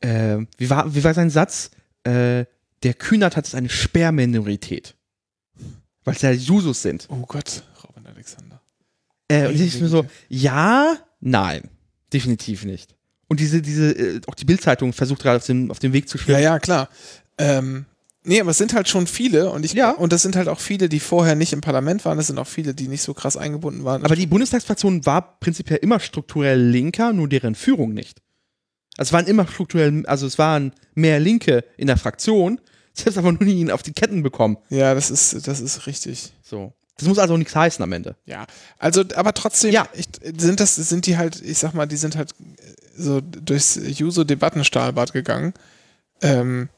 Äh, wie, war, wie war sein Satz? Äh, der Kühnert hat eine Sperrminorität. Weil es ja Jusos sind. Oh Gott, Robin Alexander. Äh, und ich mir so, ja, nein, definitiv nicht. Und diese, diese, äh, auch die Bildzeitung versucht gerade auf dem, auf dem Weg zu Ja, schwimmen. ja, klar. Ähm, nee, aber es sind halt schon viele und ich Ja. und das sind halt auch viele, die vorher nicht im Parlament waren, das sind auch viele, die nicht so krass eingebunden waren. Aber die Bundestagsfraktion war prinzipiell immer strukturell linker, nur deren Führung nicht. Also es waren immer strukturell, also es waren mehr Linke in der Fraktion, selbst aber nur nie auf die Ketten bekommen. ja, das ist, das ist richtig. So. Das muss also nichts heißen am Ende. Ja, also, aber trotzdem, Ja. ich, sind das, sind die halt, ich sag mal, die sind halt äh, so durchs Juso-Debattenstahlbad gegangen. Ähm,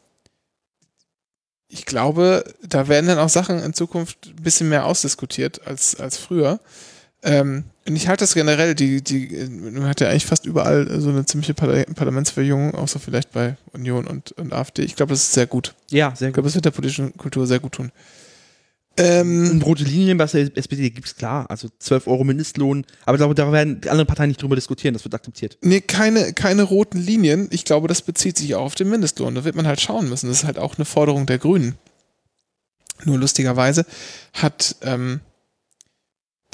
ich glaube, da werden dann auch Sachen in Zukunft ein bisschen mehr ausdiskutiert als, als früher. Ähm, und ich halte das generell, die, die, man hat ja eigentlich fast überall so eine ziemliche Parla- Parlamentsverjüngung, außer vielleicht bei Union und, und AfD. Ich glaube, das ist sehr gut. Ja, sehr Ich glaube, das wird der politischen Kultur sehr gut tun. Ähm, Und rote Linien bei der SPD gibt's klar. Also 12 Euro Mindestlohn. Aber ich glaube, da werden die anderen Parteien nicht drüber diskutieren. Das wird akzeptiert. Nee, keine, keine roten Linien. Ich glaube, das bezieht sich auch auf den Mindestlohn. Da wird man halt schauen müssen. Das ist halt auch eine Forderung der Grünen. Nur lustigerweise hat ähm,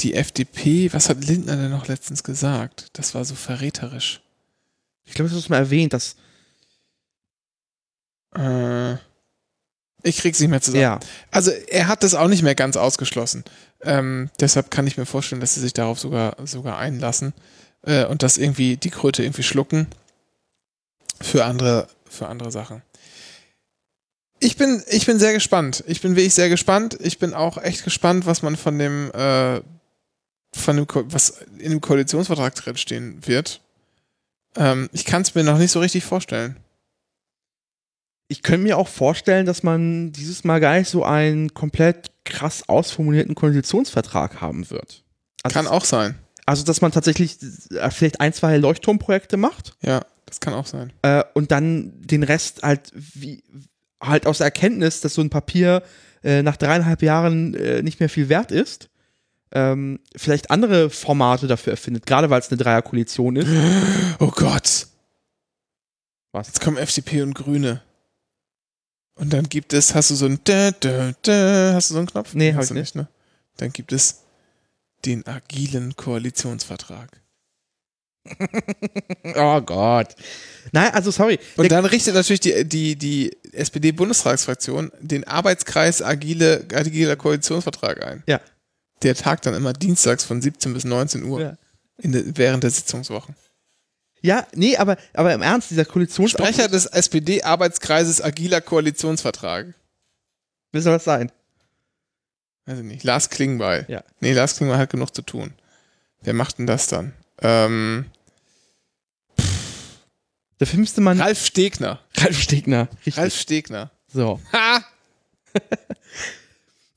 die FDP, was hat Lindner denn noch letztens gesagt? Das war so verräterisch. Ich glaube, das ist mal erwähnt, dass. Äh, ich krieg's nicht mehr zusammen. Ja. Also er hat das auch nicht mehr ganz ausgeschlossen. Ähm, deshalb kann ich mir vorstellen, dass sie sich darauf sogar, sogar einlassen äh, und das irgendwie die Kröte irgendwie schlucken für andere, für andere Sachen. Ich bin, ich bin sehr gespannt. Ich bin wirklich sehr gespannt. Ich bin auch echt gespannt, was man von dem, äh, von dem, Ko was in dem Koalitionsvertrag drin stehen wird. Ähm, ich kann es mir noch nicht so richtig vorstellen. Ich könnte mir auch vorstellen, dass man dieses Mal gar nicht so einen komplett krass ausformulierten Koalitionsvertrag haben wird. Also, Kann auch sein. Also, dass man tatsächlich äh, vielleicht ein, zwei Leuchtturmprojekte macht Ja, das kann auch sein. äh, und dann den Rest halt wie halt aus der Erkenntnis, dass so ein Papier äh, nach dreieinhalb Jahren äh, nicht mehr viel wert ist, ähm, vielleicht andere Formate dafür erfindet, gerade weil es eine Dreierkoalition ist. (gasps) Oh Gott. Was? Jetzt kommen FDP und Grüne. Und dann gibt es, hast du so ein dä, dä, dä, hast du so einen Knopf? Nee, hab hast ich du ne? Dann gibt es den agilen Koalitionsvertrag. (laughs) Oh Gott. Nein, also sorry. Und dann richtet natürlich die, die, die SPD-Bundestagsfraktion den Arbeitskreis agile, agiler Koalitionsvertrag ein. Ja. Der tagt dann immer dienstags von 17 bis 19 Uhr Ja. in während der Sitzungswochen. Ja, nee, aber, aber im Ernst, dieser Koalitions... Sprecher des SPD-Arbeitskreises agiler Koalitionsvertrag. Wer soll das sein? Weiß ich nicht. Lars Klingbeil. Ja. Nee, Lars Klingbeil hat genug zu tun. Wer macht denn das dann? Ähm, Dafür müsste man... Ralf Stegner. Ralf Stegner. Richtig. Ralf Stegner. So. Ha! (laughs)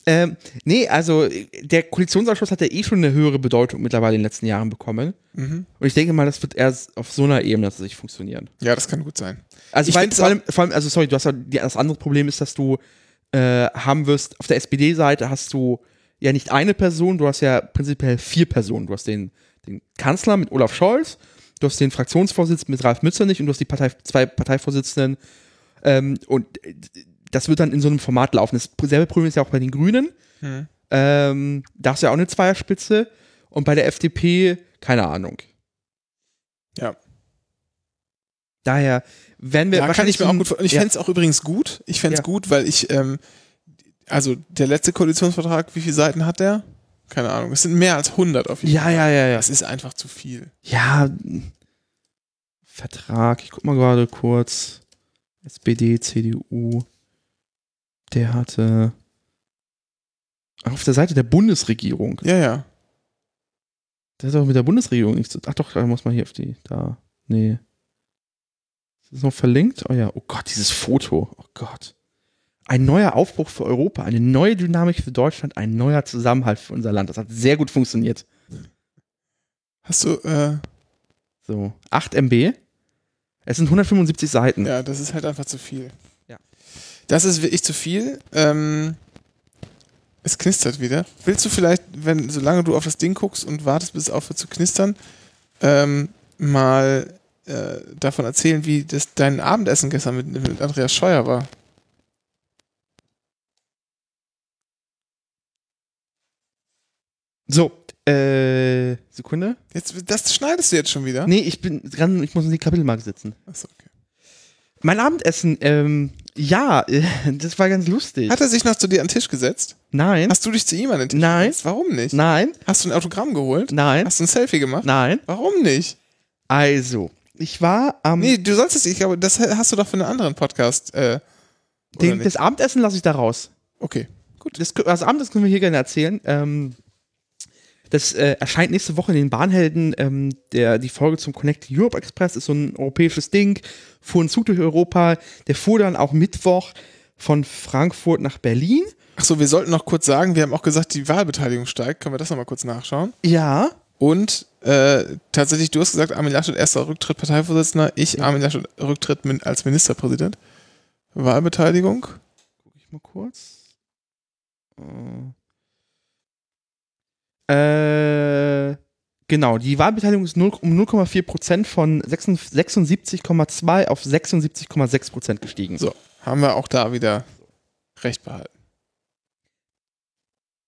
Ähm, nee, also der Koalitionsausschuss hat ja eh schon eine höhere Bedeutung mittlerweile in den letzten Jahren bekommen. Mhm. Und ich denke mal, das wird erst auf so einer Ebene tatsächlich funktionieren. Ja, das kann gut sein. Also Ich weil, vor, allem, vor allem, also sorry, du hast ja, das andere Problem ist, dass du äh, haben wirst, auf der SPD-Seite hast du ja nicht eine Person, du hast ja prinzipiell vier Personen. Du hast den, den Kanzler mit Olaf Scholz, du hast den Fraktionsvorsitzenden mit Ralf Mützernich und du hast die Partei, zwei Parteivorsitzenden. Ähm, und äh, das wird dann in so einem Format laufen. Dasselbe Problem ist ja auch bei den Grünen. Hm. Ähm, da hast du ja auch eine Zweierspitze. Und bei der FDP, keine Ahnung. Ja. Daher werden wir kann wahrscheinlich ich mir auch gut ich ja. fände es auch übrigens gut. Ich fände es Ja. gut, weil ich, ähm, also der letzte Koalitionsvertrag, wie viele Seiten hat der? keine Ahnung. Es sind mehr als 100 auf jeden Ja, Fall. ja, ja, ja. Das ist einfach zu viel. Ja, Vertrag, ich guck mal gerade kurz. SPD, CDU. Der hatte auf der Seite der Bundesregierung. Ja, ja. Das ist auch mit der Bundesregierung nichts zu Ach doch, da muss man hier auf die. Da. Nee. Ist das noch verlinkt? Oh ja. Oh Gott, dieses Foto. Oh Gott. Ein neuer Aufbruch für Europa, eine neue Dynamik für Deutschland, ein neuer Zusammenhalt für unser Land. Das hat sehr gut funktioniert. Hast du, äh, So. 8 MB. Es sind 175 Seiten. ja, das ist halt einfach zu viel. Das ist wirklich zu viel. Ähm, es knistert wieder. Willst du vielleicht, wenn, solange du auf das Ding guckst und wartest, bis es aufhört zu knistern, ähm, mal äh, davon erzählen, wie das dein Abendessen gestern mit, mit Andreas Scheuer war? So. Äh, Sekunde. Jetzt, das schneidest du jetzt schon wieder? Nee, ich bin dran, ich muss in die Kapitelmarke sitzen. Achso, okay. Mein Abendessen, ähm, ja, äh, das war ganz lustig. Hat er sich noch zu dir an den Tisch gesetzt? Nein. Hast du dich zu ihm an den Tisch Nein. gesetzt? Warum nicht? Nein. Hast du ein Autogramm geholt? Nein. Hast du ein Selfie gemacht? Nein. Warum nicht? Also, ich war am. Nee, du sollst es, ich glaube, das hast du doch für einen anderen Podcast. Äh, den, das Abendessen lasse ich da raus. okay, gut. Das, das Abendessen können wir hier gerne erzählen. Ähm, das äh, erscheint nächste Woche in den Bahnhelden. Ähm, der, die Folge zum Connect Europe Express ist so ein europäisches Ding. Fuhr ein Zug durch Europa. Der fuhr dann auch Mittwoch von Frankfurt nach Berlin. Achso, wir sollten noch kurz sagen, wir haben auch gesagt, die Wahlbeteiligung steigt. Können wir das nochmal kurz nachschauen? Ja. Und äh, tatsächlich, du hast gesagt, Armin Laschet erster Rücktritt Parteivorsitzender, ich Ja. Armin Laschet Rücktritt min als Ministerpräsident. Wahlbeteiligung. Guck ich mal kurz. Äh, genau, die Wahlbeteiligung ist 0, um 0,4 Prozent von 76 76,2 auf 76,6 Prozent gestiegen. So, haben wir auch da wieder recht behalten.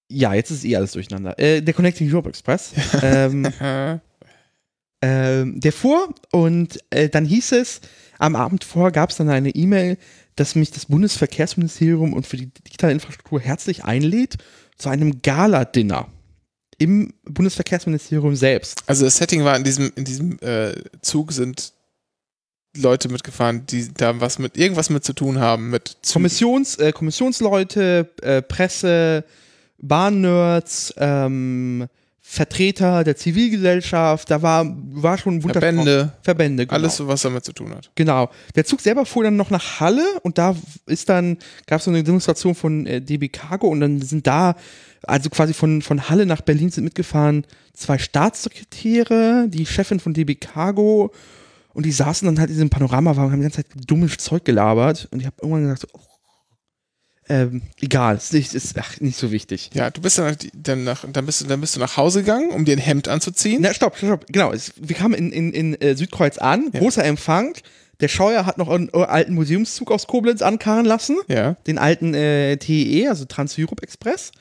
Ja, jetzt ist eh alles durcheinander. Äh, der Connecting Europe Express. (laughs) ähm, Äh, (laughs) ähm, der fuhr und äh, dann hieß es, am Abend vorher gab es dann eine E-Mail, dass mich das Bundesverkehrsministerium und für die digitale Infrastruktur herzlich einlädt zu einem Gala-Dinner im Bundesverkehrsministerium selbst. Also das Setting war in diesem, in diesem äh, Zug sind Leute mitgefahren, die da was mit irgendwas mit zu tun haben mit Zügen. Kommissions, äh, Kommissionsleute, äh, Presse, Bahnnerds, ähm, Vertreter der Zivilgesellschaft, da war, war schon ein bunter Verbände, Verbände, genau. alles so, was damit zu tun hat. Genau. Der Zug selber fuhr dann noch nach Halle und da ist dann, gab es so eine Demonstration von äh, DB Cargo und dann sind da, also quasi von, von Halle nach Berlin sind mitgefahren zwei Staatssekretäre, die Chefin von DB Cargo und die saßen dann halt in diesem Panoramawagen und haben die ganze Zeit dummes Zeug gelabert und ich habe irgendwann gesagt, oh, ähm, egal, ist nicht, ist ach, nicht so wichtig. Ja, du bist dann, dann, nach, dann, bist du, dann bist du nach Hause gegangen, um dir ein Hemd anzuziehen. Na, stopp, stopp, stopp. Genau, es, wir kamen in, in, in äh, Südkreuz an, Ja. großer Empfang. Der Scheuer hat noch einen äh, alten Museumszug aus Koblenz ankarren lassen. Ja. Den alten äh, TEE, also Trans-Europe Express.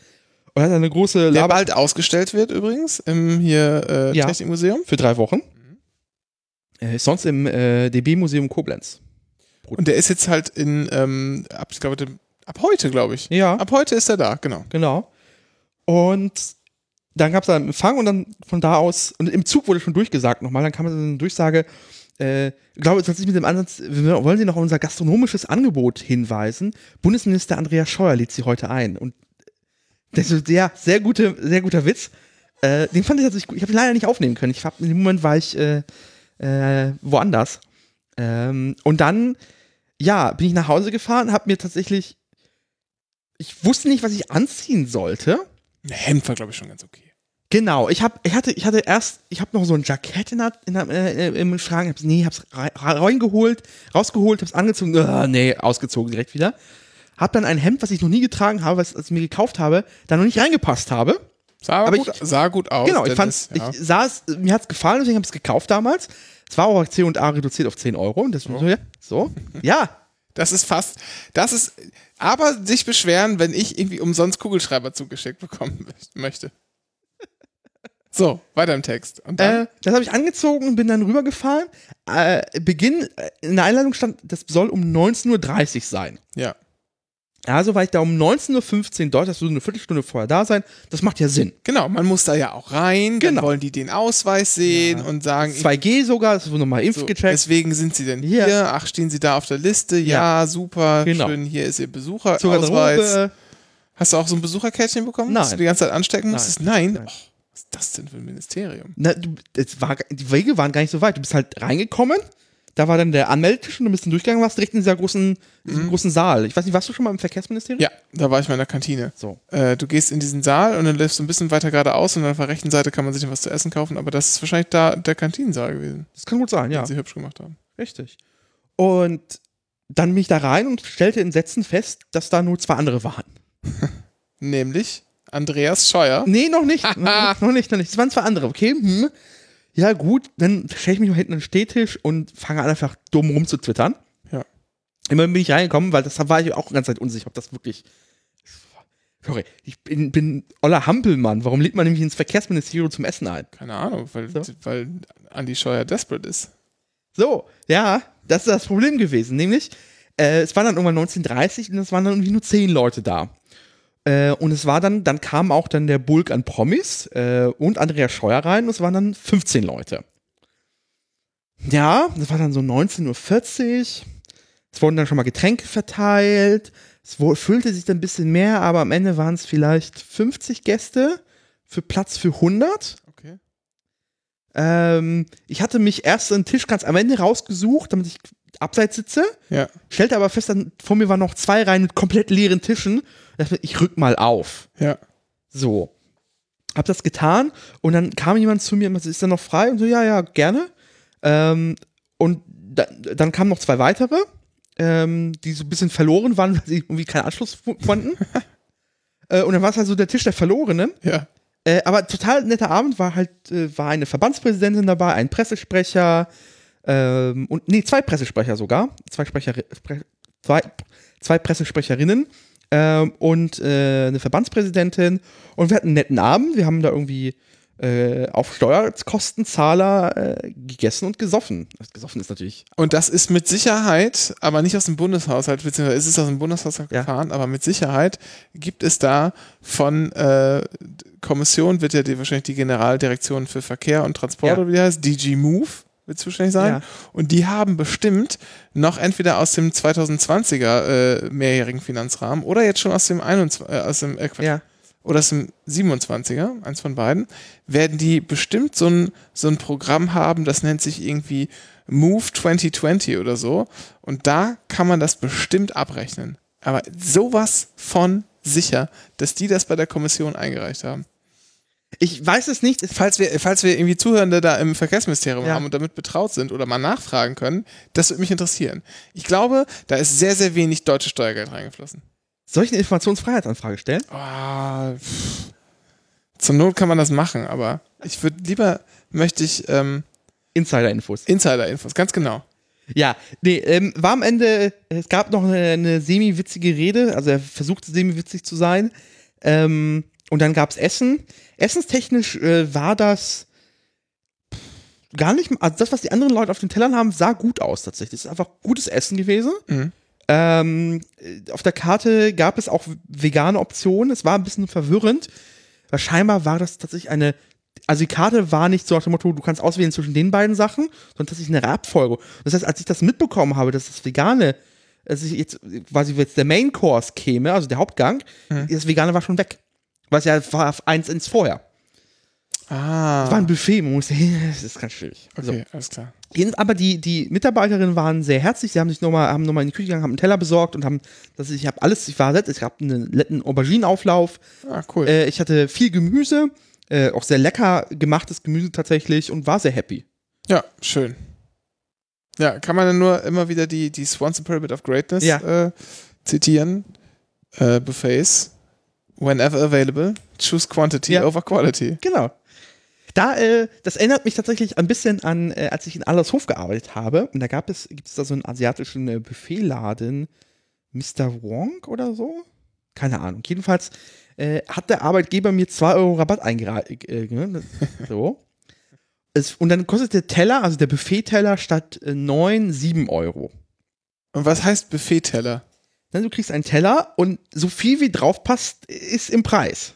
Und hat eine große Der Laber bald ausgestellt wird übrigens im hier äh, Ja. Technikmuseum. für drei Wochen. Äh, ist sonst im äh, DB-Museum Koblenz. Und der ist jetzt halt in, ähm, ab, ich glaube, ab heute, glaube ich. Ja, Ab heute ist er da, genau. genau. Und dann gab es da einen Empfang und dann von da aus, und im Zug wurde schon durchgesagt nochmal, dann kam dann eine Durchsage, äh, ich glaube, tatsächlich mit dem Ansatz, wir wollen Sie noch auf unser gastronomisches Angebot hinweisen. Bundesminister Andreas Scheuer lädt Sie heute ein. Und das ist ja sehr gute, sehr guter Witz. Äh, den fand ich tatsächlich gut. Ich habe ihn leider nicht aufnehmen können. Ich hab, in dem Moment war ich äh, äh, woanders. Ähm, und dann, ja, bin ich nach Hause gefahren, habe mir tatsächlich, ich wusste nicht, was ich anziehen sollte. Ein Hemd war, glaube ich, schon ganz okay. Genau, ich hab, ich hatte, ich hatte erst, ich habe noch so ein Jackett in der, in der, äh, im Schrank, hab's, nee, hab's rei- reingeholt, rausgeholt, hab's angezogen, äh, nee, ausgezogen direkt wieder. Hab dann ein Hemd, was ich noch nie getragen habe, was, was ich mir gekauft habe, da noch nicht reingepasst habe. Sah, aber Aber gut, ich- sah gut aus. genau, ich Dennis, fand, ja. ich sah es, mir hat's gefallen, deswegen habe ich es gekauft damals. Es war auch C&A reduziert auf 10 Euro. Und das so, ja, so, ja, Das ist fast, das ist, aber sich beschweren, wenn ich irgendwie umsonst Kugelschreiber zugeschickt bekommen (laughs) möchte. So, weiter im Text. Äh, das habe ich angezogen und bin dann rübergefahren. Äh, Beginn, äh, in der Einladung stand, das soll um 19.30 Uhr sein. ja. Also war ich da um 19.15 Uhr dort, dass du eine Viertelstunde vorher da sein, das macht ja Sinn. Genau, man muss da ja auch rein, dann Genau. wollen die den Ausweis sehen und sagen, ich 2G sogar, das wurde nochmal So, impfgecheckt. Deswegen sind sie denn Hier. hier. Ach, stehen sie da auf der Liste? Ja, super. Genau. Schön, hier ist ihr Besucherausweis. Hast du auch so ein Besucherkärtchen bekommen, Nein. das du die ganze Zeit anstecken musstest? Nein. Nein. Oh, was ist das denn für ein Ministerium? Na, du, war, die Wege waren gar nicht so weit. Du bist halt reingekommen, da war dann der Anmeldetisch und du bist dann durchgegangen, warst direkt in dieser großen, diesem großen Saal. Ich weiß nicht, warst du schon mal im Verkehrsministerium? Ja, da war ich mal in der Kantine. So. Äh, du gehst in diesen Saal und dann läufst du ein bisschen weiter geradeaus und dann auf der rechten Seite kann man sich was zu essen kaufen, aber das ist wahrscheinlich da der Kantinensaal gewesen, Das kann gut sein, ja. den sie hübsch gemacht haben. Richtig. Und dann bin ich da rein und stellte in Sätzen fest, dass da nur zwei andere waren. (laughs) Nämlich Andreas Scheuer. Nee, noch nicht. (laughs) noch, noch nicht, noch nicht. Es waren zwei andere, okay? Hm. Ja, gut, dann stelle ich mich mal hinten an den Stehtisch und fange an, einfach dumm rum zu twittern. Ja. Immerhin bin ich reingekommen, weil das war ich auch die ganze Zeit unsicher, ob das wirklich. Sorry, ich bin, bin Oller Hampelmann. Warum lädt man nämlich ins Verkehrsministerium zum Essen ein? Keine Ahnung, weil, So. weil Andi Scheuer desperate ist. So, ja, das ist das Problem gewesen. Nämlich, äh, es war dann irgendwann 1930 und es waren dann irgendwie nur zehn Leute da. Äh, und es war dann, dann kam auch dann der Bulk an Promis äh, und Andreas Scheuer rein und es waren dann 15 Leute. Ja, das war dann so 19.40 Uhr. Es wurden dann schon mal Getränke verteilt. Es füllte sich dann ein bisschen mehr, aber am Ende waren es vielleicht 50 Gäste für Platz für 100. Okay. Ähm, ich hatte mich erst einen Tisch ganz am Ende rausgesucht, damit ich abseits sitze, Ja. stellte aber fest, dann vor mir waren noch zwei Reihen mit komplett leeren Tischen. Ich, rück mal auf. Ja. So. Hab das getan und dann kam jemand zu mir und ist da noch frei? Und so, ja, ja, gerne. Ähm, und da, dann kamen noch zwei weitere, ähm, die so ein bisschen verloren waren, (laughs) weil sie irgendwie keinen Anschluss fanden. (laughs) äh, und dann war es halt so der Tisch der Verlorenen. Ja. Äh, aber total netter Abend war halt, äh, war eine Verbandspräsidentin dabei, ein Pressesprecher ähm, und nee, zwei Pressesprecher sogar, zwei Sprecher, Spre zwei, zwei Pressesprecherinnen ähm, und äh, eine Verbandspräsidentin und wir hatten einen netten Abend. Wir haben da irgendwie äh, auf Steuerkostenzahler äh, gegessen und gesoffen. Gesoffen ist natürlich Und das ist mit Sicherheit, aber nicht aus dem Bundeshaushalt, beziehungsweise ist es aus dem Bundeshaushalt Ja. gefahren, aber mit Sicherheit gibt es da von äh, Kommission, wird ja die, wahrscheinlich die Generaldirektion für Verkehr und Transport, Ja. oder wie die heißt, DG Move wird zuständig sein. Ja. Und die haben bestimmt noch entweder aus dem 2020er äh, mehrjährigen Finanzrahmen oder jetzt schon aus dem 21, äh, aus dem, äh, Quatsch, ja. oder aus dem 27er, eins von beiden, werden die bestimmt so ein, so ein Programm haben, das nennt sich irgendwie Move 2020 oder so. Und da kann man das bestimmt abrechnen. Aber sowas von sicher, dass die das bei der Kommission eingereicht haben. Ich weiß es nicht. Falls wir, falls wir irgendwie Zuhörende da im Verkehrsministerium Ja. haben und damit betraut sind oder mal nachfragen können, das würde mich interessieren. Ich glaube, da ist sehr, sehr wenig deutsches Steuergeld reingeflossen. soll ich eine Informationsfreiheitsanfrage stellen? Pff. Zur Not kann man das machen, aber ich würde lieber, möchte ich ähm, Insider-Infos. Insider-Infos, ganz genau. Ja, nee, ähm, war am Ende, es gab noch eine, eine semi-witzige Rede, also er versuchte semi-witzig zu sein. Ähm, und dann gab's Essen. Essenstechnisch äh, war das gar nicht, also das, was die anderen Leute auf den Tellern haben, sah gut aus tatsächlich. Es ist einfach gutes Essen gewesen. Mhm. Ähm, äh, auf der Karte gab es auch vegane Optionen. Es war ein bisschen verwirrend. Weil scheinbar war das tatsächlich eine, also die Karte war nicht so nach dem Motto, du kannst auswählen zwischen den beiden Sachen, sondern tatsächlich eine Abfolge. Das heißt, als ich das mitbekommen habe, dass das Vegane, ich jetzt quasi jetzt der Main Course käme, also der Hauptgang, das Vegane war schon weg. Was ja war eins ins vorher. Ah, Das war ein Buffet, man musste hin, (laughs) das ist ganz schwierig. So. okay, alles klar. Aber die, die Mitarbeiterinnen waren sehr herzlich. Sie haben sich nochmal, haben nochmal in die Küche gegangen, haben einen Teller besorgt und haben, dass ich, habe alles, ich war nett, ich habe einen netten Auberginenauflauf. Ah, cool. Äh, ich hatte viel Gemüse, äh, auch sehr lecker gemachtes Gemüse tatsächlich und war sehr happy. ja, schön. Ja, kann man dann nur immer wieder die, die Swanson Pyramid of Greatness Ja. äh, zitieren. Äh, Buffets. Whenever available, choose quantity Ja. over quality. Genau. Da, äh, das erinnert mich tatsächlich ein bisschen an, äh, als ich in Allershof gearbeitet habe. Und da gab es, gibt es da so einen asiatischen äh, Buffetladen, Mr. Wong oder so? Keine Ahnung. Jedenfalls äh, hat der Arbeitgeber mir 2 Euro Rabatt eingereicht. Äh, ne? so. (laughs) Es, und dann kostet der Teller, also der Buffet-Teller, statt äh, 9, 7 Euro. Und was heißt Buffet-Teller? Ne, du kriegst einen Teller und so viel wie drauf passt, ist im Preis.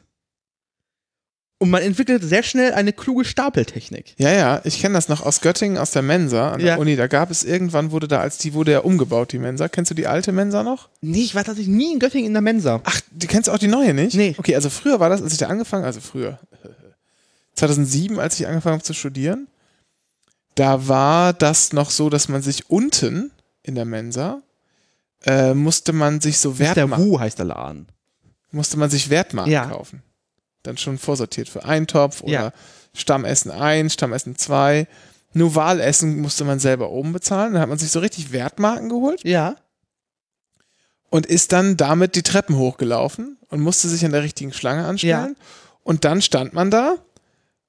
Und man entwickelt sehr schnell eine kluge Stapeltechnik. Ja, ja, ich kenne das noch aus Göttingen, aus der Mensa an der Ja. Uni. Da gab es irgendwann, wurde da, als die wurde ja umgebaut, die Mensa. Kennst du die alte Mensa noch? Nee, ich war tatsächlich nie in Göttingen in der Mensa. Ach, die kennst du auch die neue nicht? Nee. Okay, also früher war das, als ich da angefangen, also früher, (laughs) 2007, als ich angefangen habe zu studieren, da war das noch so, dass man sich unten in der Mensa äh, musste man sich so Der Wertmarken, Wu heißt der Laden. musste man sich Wertmarken Ja. kaufen. Dann schon vorsortiert für Eintopf oder Ja. Stammessen 1, Stammessen 2. Nur Wahlessen musste man selber oben bezahlen. Dann hat man sich so richtig Wertmarken geholt Ja. und ist dann damit die Treppen hochgelaufen und musste sich an der richtigen Schlange anstellen. Und dann stand man da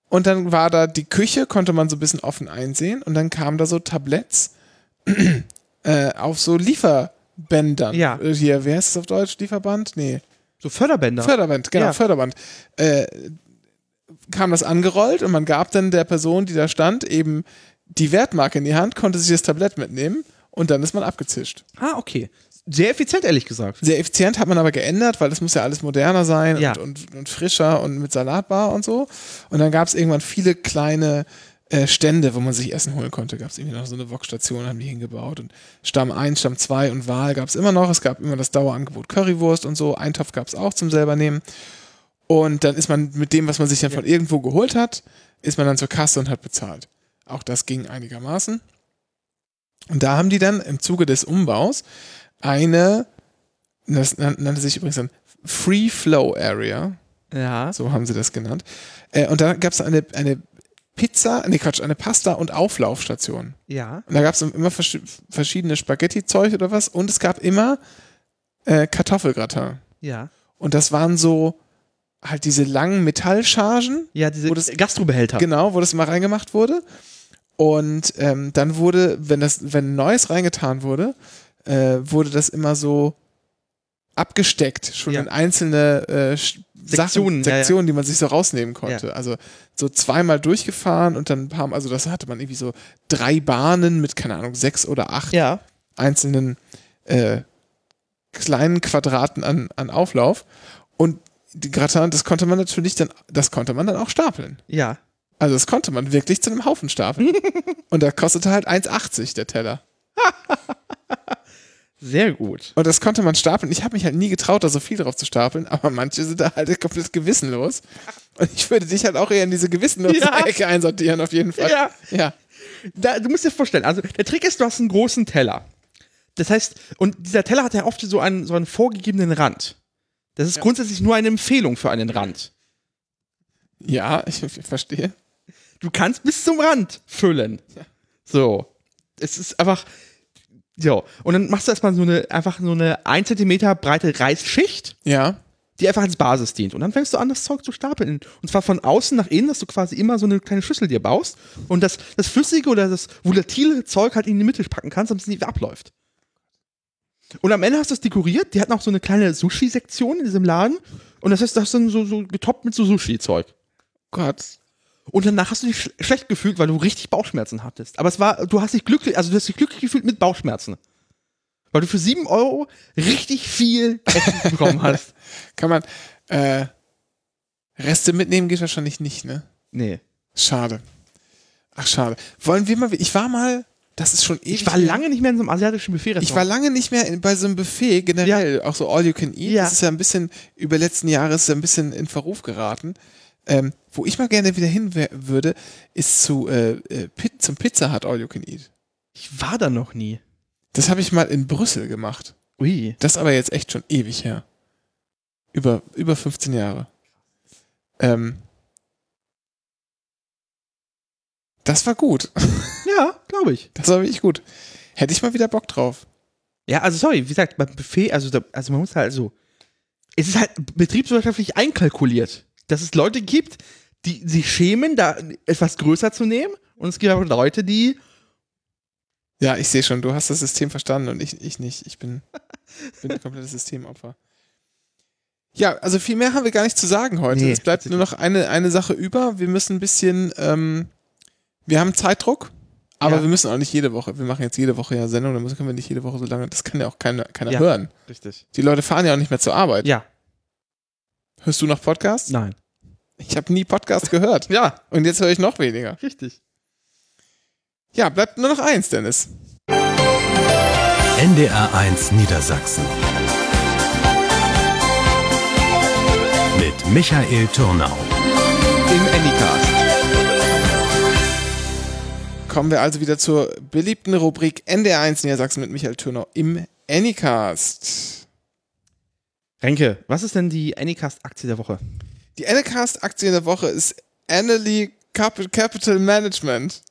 und dann war da die Küche, konnte man so ein bisschen offen einsehen und dann kamen da so Tabletts (clears throat) äh, auf so Lieferbändern. Ja. Äh, Hier, wer heißt es auf Deutsch? Lieferband? Nee. So Förderbänder. Förderband, genau, Ja. Förderband. Äh, kam das angerollt und man gab dann der Person, die da stand, eben die Wertmarke in die Hand, konnte sich das Tablett mitnehmen und dann ist man abgezischt. ah, okay. Sehr effizient, ehrlich gesagt. Sehr effizient hat man aber geändert, weil das muss ja alles moderner sein Ja. und, und, und frischer und mit Salatbar und so. Und dann gab es irgendwann viele kleine äh, Stände, wo man sich Essen holen konnte. Gab es irgendwie noch so eine Wokstation, haben die hingebaut. Und Stamm 1, Stamm 2 und Wahl gab es immer noch. Es gab immer das Dauerangebot Currywurst und so. Eintopf gab es auch zum selber nehmen. Und dann ist man mit dem, was man sich dann von irgendwo geholt hat, ist man dann zur Kasse und hat bezahlt. Auch das ging einigermaßen. Und da haben die dann im Zuge des Umbaus eine, das nan- nannte sich übrigens dann Free Flow Area, Ja. so haben sie das genannt. Äh, und da gab es eine, eine Pizza, nee Quatsch, eine Pasta- und Auflaufstation. Ja. Und da gab es immer vers verschiedene Spaghetti-Zeug oder was und es gab immer äh, Kartoffelgratin. Ja. Und das waren so halt diese langen Metallchargen, Ja, diese Wo das- Gastrobehälter. Genau, wo das mal reingemacht wurde. Und ähm, dann wurde, wenn das, wenn Neues reingetan wurde, äh, wurde das immer so abgesteckt, schon Ja. in einzelne äh, Sektionen, Sachen, ja, ja. Sektionen, die man sich so rausnehmen konnte. Ja. Also so zweimal durchgefahren und dann ein paar, also das hatte man irgendwie so drei Bahnen mit, keine Ahnung, sechs oder acht Ja. einzelnen äh, kleinen Quadraten an, an Auflauf. Und die Gratin, das konnte man natürlich dann, das konnte man dann auch stapeln. Ja. Also das konnte man wirklich zu einem Haufen stapeln. (laughs) und da kostete halt 1,80 der Teller. (laughs) Sehr gut. Und das konnte man stapeln. Ich habe mich halt nie getraut, da so viel drauf zu stapeln, aber manche sind da halt komplett gewissenlos. Und ich würde dich halt auch eher in diese gewissenlose Ja. Ecke einsortieren, auf jeden Fall. Ja. Ja. Da, du musst dir vorstellen, also der Trick ist, du hast einen großen Teller. Das heißt, und dieser Teller hat ja oft so einen, so einen vorgegebenen Rand. Das ist grundsätzlich nur eine Empfehlung für einen Rand. Ja, ich, ich verstehe. Du kannst bis zum Rand füllen. So. Es ist einfach. So. Und dann machst du erstmal so eine, einfach so eine 1 cm breite Reisschicht, Ja. die einfach als Basis dient. Und dann fängst du an, das Zeug zu stapeln. Und zwar von außen nach innen, dass du quasi immer so eine kleine Schüssel dir baust und das, das flüssige oder das volatile Zeug halt in die Mitte packen kannst, damit es nicht abläuft. Und am Ende hast du es dekoriert. Die hatten auch so eine kleine Sushi-Sektion in diesem Laden. Und das heißt, das ist dann so, so getoppt mit so Sushi-Zeug. Gott. Und danach hast du dich sch schlecht gefühlt, weil du richtig Bauchschmerzen hattest. Aber es war, du hast dich glücklich, also du hast dich glücklich gefühlt mit Bauchschmerzen. Weil du für 7 Euro richtig viel Essen (laughs) bekommen hast. Kann man, äh, Reste mitnehmen geht wahrscheinlich nicht, ne? Nee. Schade. Ach, schade. Wollen wir mal, ich war mal, das ist schon ewig. Ich war lange nicht mehr in so einem asiatischen Buffet. Ich war lange nicht mehr in, bei so einem Buffet generell, auch so All You Can Eat. Ja. Das ist ja ein bisschen, über letzten Jahre ist es ja ein bisschen in Verruf geraten. Ähm, wo ich mal gerne wieder hin würde, ist zu, äh, äh, Pit, zum Pizza Hut All You Can Eat. Ich war da noch nie. Das habe ich mal in Brüssel gemacht. Ui. Das ist aber jetzt echt schon ewig her. Über, über 15 Jahre. Ähm, das war gut. (laughs) Ja, glaube ich. Das war wirklich gut. Hätte ich mal wieder Bock drauf. Ja, also sorry, wie gesagt, beim Buffet, also, also man muss halt so. Es ist halt betriebswirtschaftlich einkalkuliert, dass es Leute gibt, die sich schämen, da etwas größer zu nehmen. Und es gibt auch Leute, die. Ja, ich sehe schon, du hast das System verstanden und ich, ich nicht. Ich bin, (laughs) bin ein komplettes Systemopfer. Ja, also viel mehr haben wir gar nicht zu sagen heute. Nee, es bleibt nur noch eine, eine Sache über. Wir müssen ein bisschen, ähm, wir haben Zeitdruck. Aber Ja. wir müssen auch nicht jede Woche. Wir machen jetzt jede Woche ja Sendung, dann können wir nicht jede Woche so lange. Das kann ja auch keiner, keiner Ja. hören. Richtig. Die Leute fahren ja auch nicht mehr zur Arbeit. Ja. Hörst du noch Podcasts? Nein. Ich habe nie Podcasts gehört. (laughs) Ja. Und jetzt höre ich noch weniger. Richtig. Ja, bleibt nur noch eins, Dennis. NDR1 Niedersachsen. Mit Michael Turnau. Im Anycast. Kommen wir also wieder zur beliebten Rubrik NDR1 Niedersachsen mit Michael Thürnau im Anycast. Renke, was ist denn die Anycast-Aktie der Woche? Die Anycast-Aktie der Woche ist Annaly Cap- Capital Management.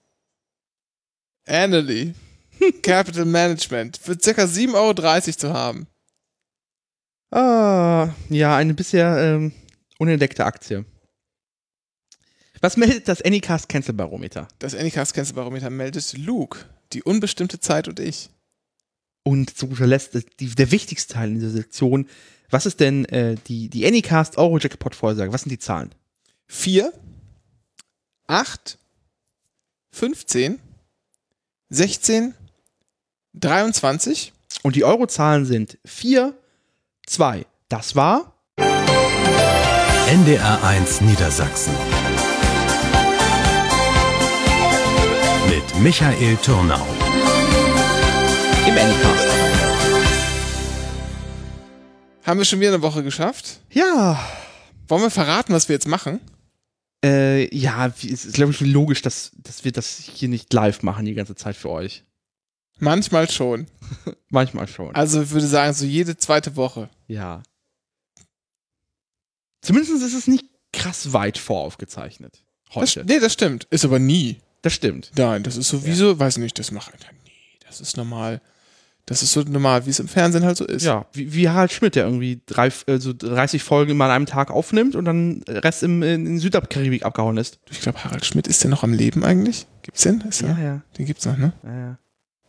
Annaly (laughs) Capital Management. Für circa 7,30 Euro zu haben. Ah, ja, eine bisher ähm, unentdeckte Aktie. Was meldet das Anycast Cancel Barometer? Das Anycast Cancel Barometer meldet Luke, die unbestimmte Zeit und ich. Und zu guter Letzt, die, der wichtigste Teil in dieser Sektion, was ist denn äh, die, die Anycast Eurojackpot Vorhersage? Was sind die Zahlen? 4, 8, 15, 16, 23. Und die Eurozahlen sind 4, 2. Das war NDR1 Niedersachsen. Mit Michael Turnau. im Anycast. Haben wir schon wieder eine Woche geschafft? Ja, Wollen wir verraten, was wir jetzt machen? äh, ja, es ist, glaube ich, logisch, dass, dass wir das hier nicht live machen die ganze Zeit für euch. Manchmal schon. (laughs) Manchmal schon. Also ich würde sagen, so jede zweite Woche. Ja. Zumindest ist es nicht krass weit voraufgezeichnet. Das, Heute. nee, das stimmt. Ist aber nie. Das stimmt. Nein, das ist sowieso, weiß nicht, das macht einer nie. Das ist normal. Das ist so normal, wie es im Fernsehen halt so ist. Ja, wie, wie Harald Schmidt, der irgendwie drei, äh, so 30 Folgen mal an einem Tag aufnimmt und dann Rest im, in, Südkaribik abgehauen ist. Ich glaube, Harald Schmidt, ist der noch am Leben eigentlich? Gibt's den? Ist der, ja. Den gibt's noch, ne? ja, ja.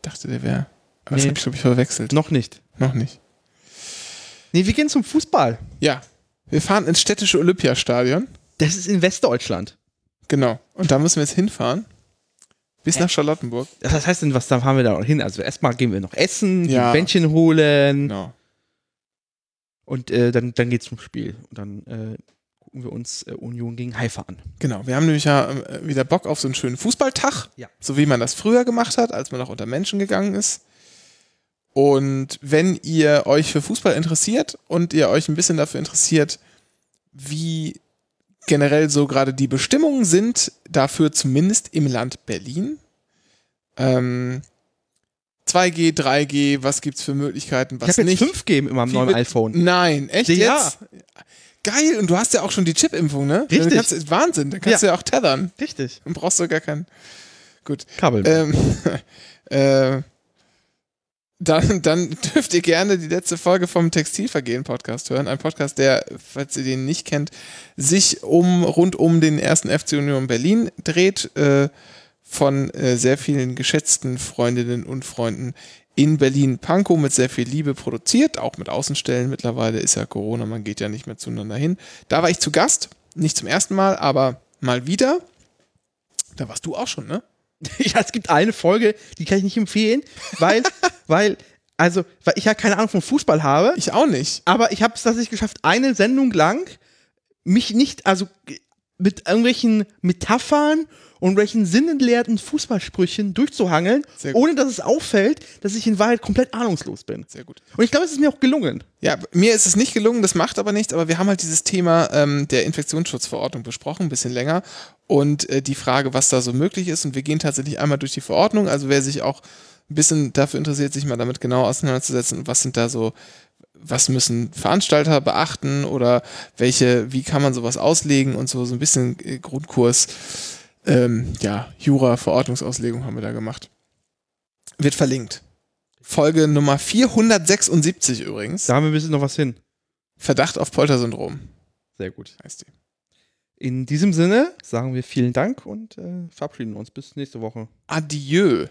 Dachte, der wäre. Aber das Nee. habe ich, glaube ich, verwechselt. Noch nicht. Noch nicht. Nee, wir gehen zum Fußball. Ja. Wir fahren ins städtische Olympiastadion. Das ist in Westdeutschland. Genau. Und da müssen wir jetzt hinfahren. Bis nach Charlottenburg. Was heißt denn, was da fahren wir da noch hin? Also erstmal gehen wir noch essen, Ja. ja. Bändchen holen Genau. und äh, dann, dann geht's zum Spiel. Und dann äh, gucken wir uns äh, Union gegen Haifa an. Genau. Wir haben nämlich ja äh, wieder Bock auf so einen schönen Fußballtag. Ja. So wie man das früher gemacht hat, als man noch unter Menschen gegangen ist. Und wenn ihr euch für Fußball interessiert und ihr euch ein bisschen dafür interessiert, wie generell so gerade die Bestimmungen sind, dafür zumindest im Land Berlin. Ähm, 2G, 3G, was gibt's für Möglichkeiten, was ich jetzt nicht? 5G mit meinem Wie neuen iPhone. Nein, echt Ja. jetzt? Geil, und du hast ja auch schon die Chip-Impfung, ne? Richtig. Dann kannst, Wahnsinn, dann kannst Ja. du ja auch tethern. Richtig. Dann brauchst du gar keinen. Gut. Kabel. Ähm, (laughs) äh, dann, dann dürft ihr gerne die letzte Folge vom Textilvergehen-Podcast hören. Ein Podcast, der, falls ihr den nicht kennt, sich um rund um den ersten FC Union Berlin dreht, äh, von äh, sehr vielen geschätzten Freundinnen und Freunden in Berlin Pankow mit sehr viel Liebe produziert, auch mit Außenstellen. Mittlerweile ist ja Corona, man geht ja nicht mehr zueinander hin. Da war ich zu Gast, nicht zum ersten Mal, aber mal wieder. Da warst du auch schon, ne? (laughs) Ja, es gibt eine Folge, die kann ich nicht empfehlen, weil, (laughs) weil, also, weil ich ja keine Ahnung vom Fußball habe, Ich auch nicht. aber ich habe es tatsächlich geschafft, eine Sendung lang mich nicht, also mit irgendwelchen Metaphern und welchen sinnentleerten Fußballsprüchen durchzuhangeln, ohne dass es auffällt, dass ich in Wahrheit komplett ahnungslos bin. Sehr gut. Und ich glaube, es ist mir auch gelungen. Ja, mir ist es nicht gelungen, das macht aber nichts, aber wir haben halt dieses Thema ähm, der Infektionsschutzverordnung besprochen, ein bisschen länger. Und äh, die Frage, was da so möglich ist. Und wir gehen tatsächlich einmal durch die Verordnung. Also wer sich auch ein bisschen dafür interessiert, sich mal damit genau auseinanderzusetzen, was sind da so, was müssen Veranstalter beachten oder welche, wie kann man sowas auslegen und so, so ein bisschen äh, Grundkurs, ähm, ja, Jura, Verordnungsauslegung haben wir da gemacht. Wird verlinkt. Folge Nummer 476 übrigens. Da haben wir ein bisschen noch was hin. Verdacht auf Poltersyndrom Sehr gut. heißt die. In diesem Sinne sagen wir vielen Dank und äh, verabschieden uns bis nächste Woche. Adieu.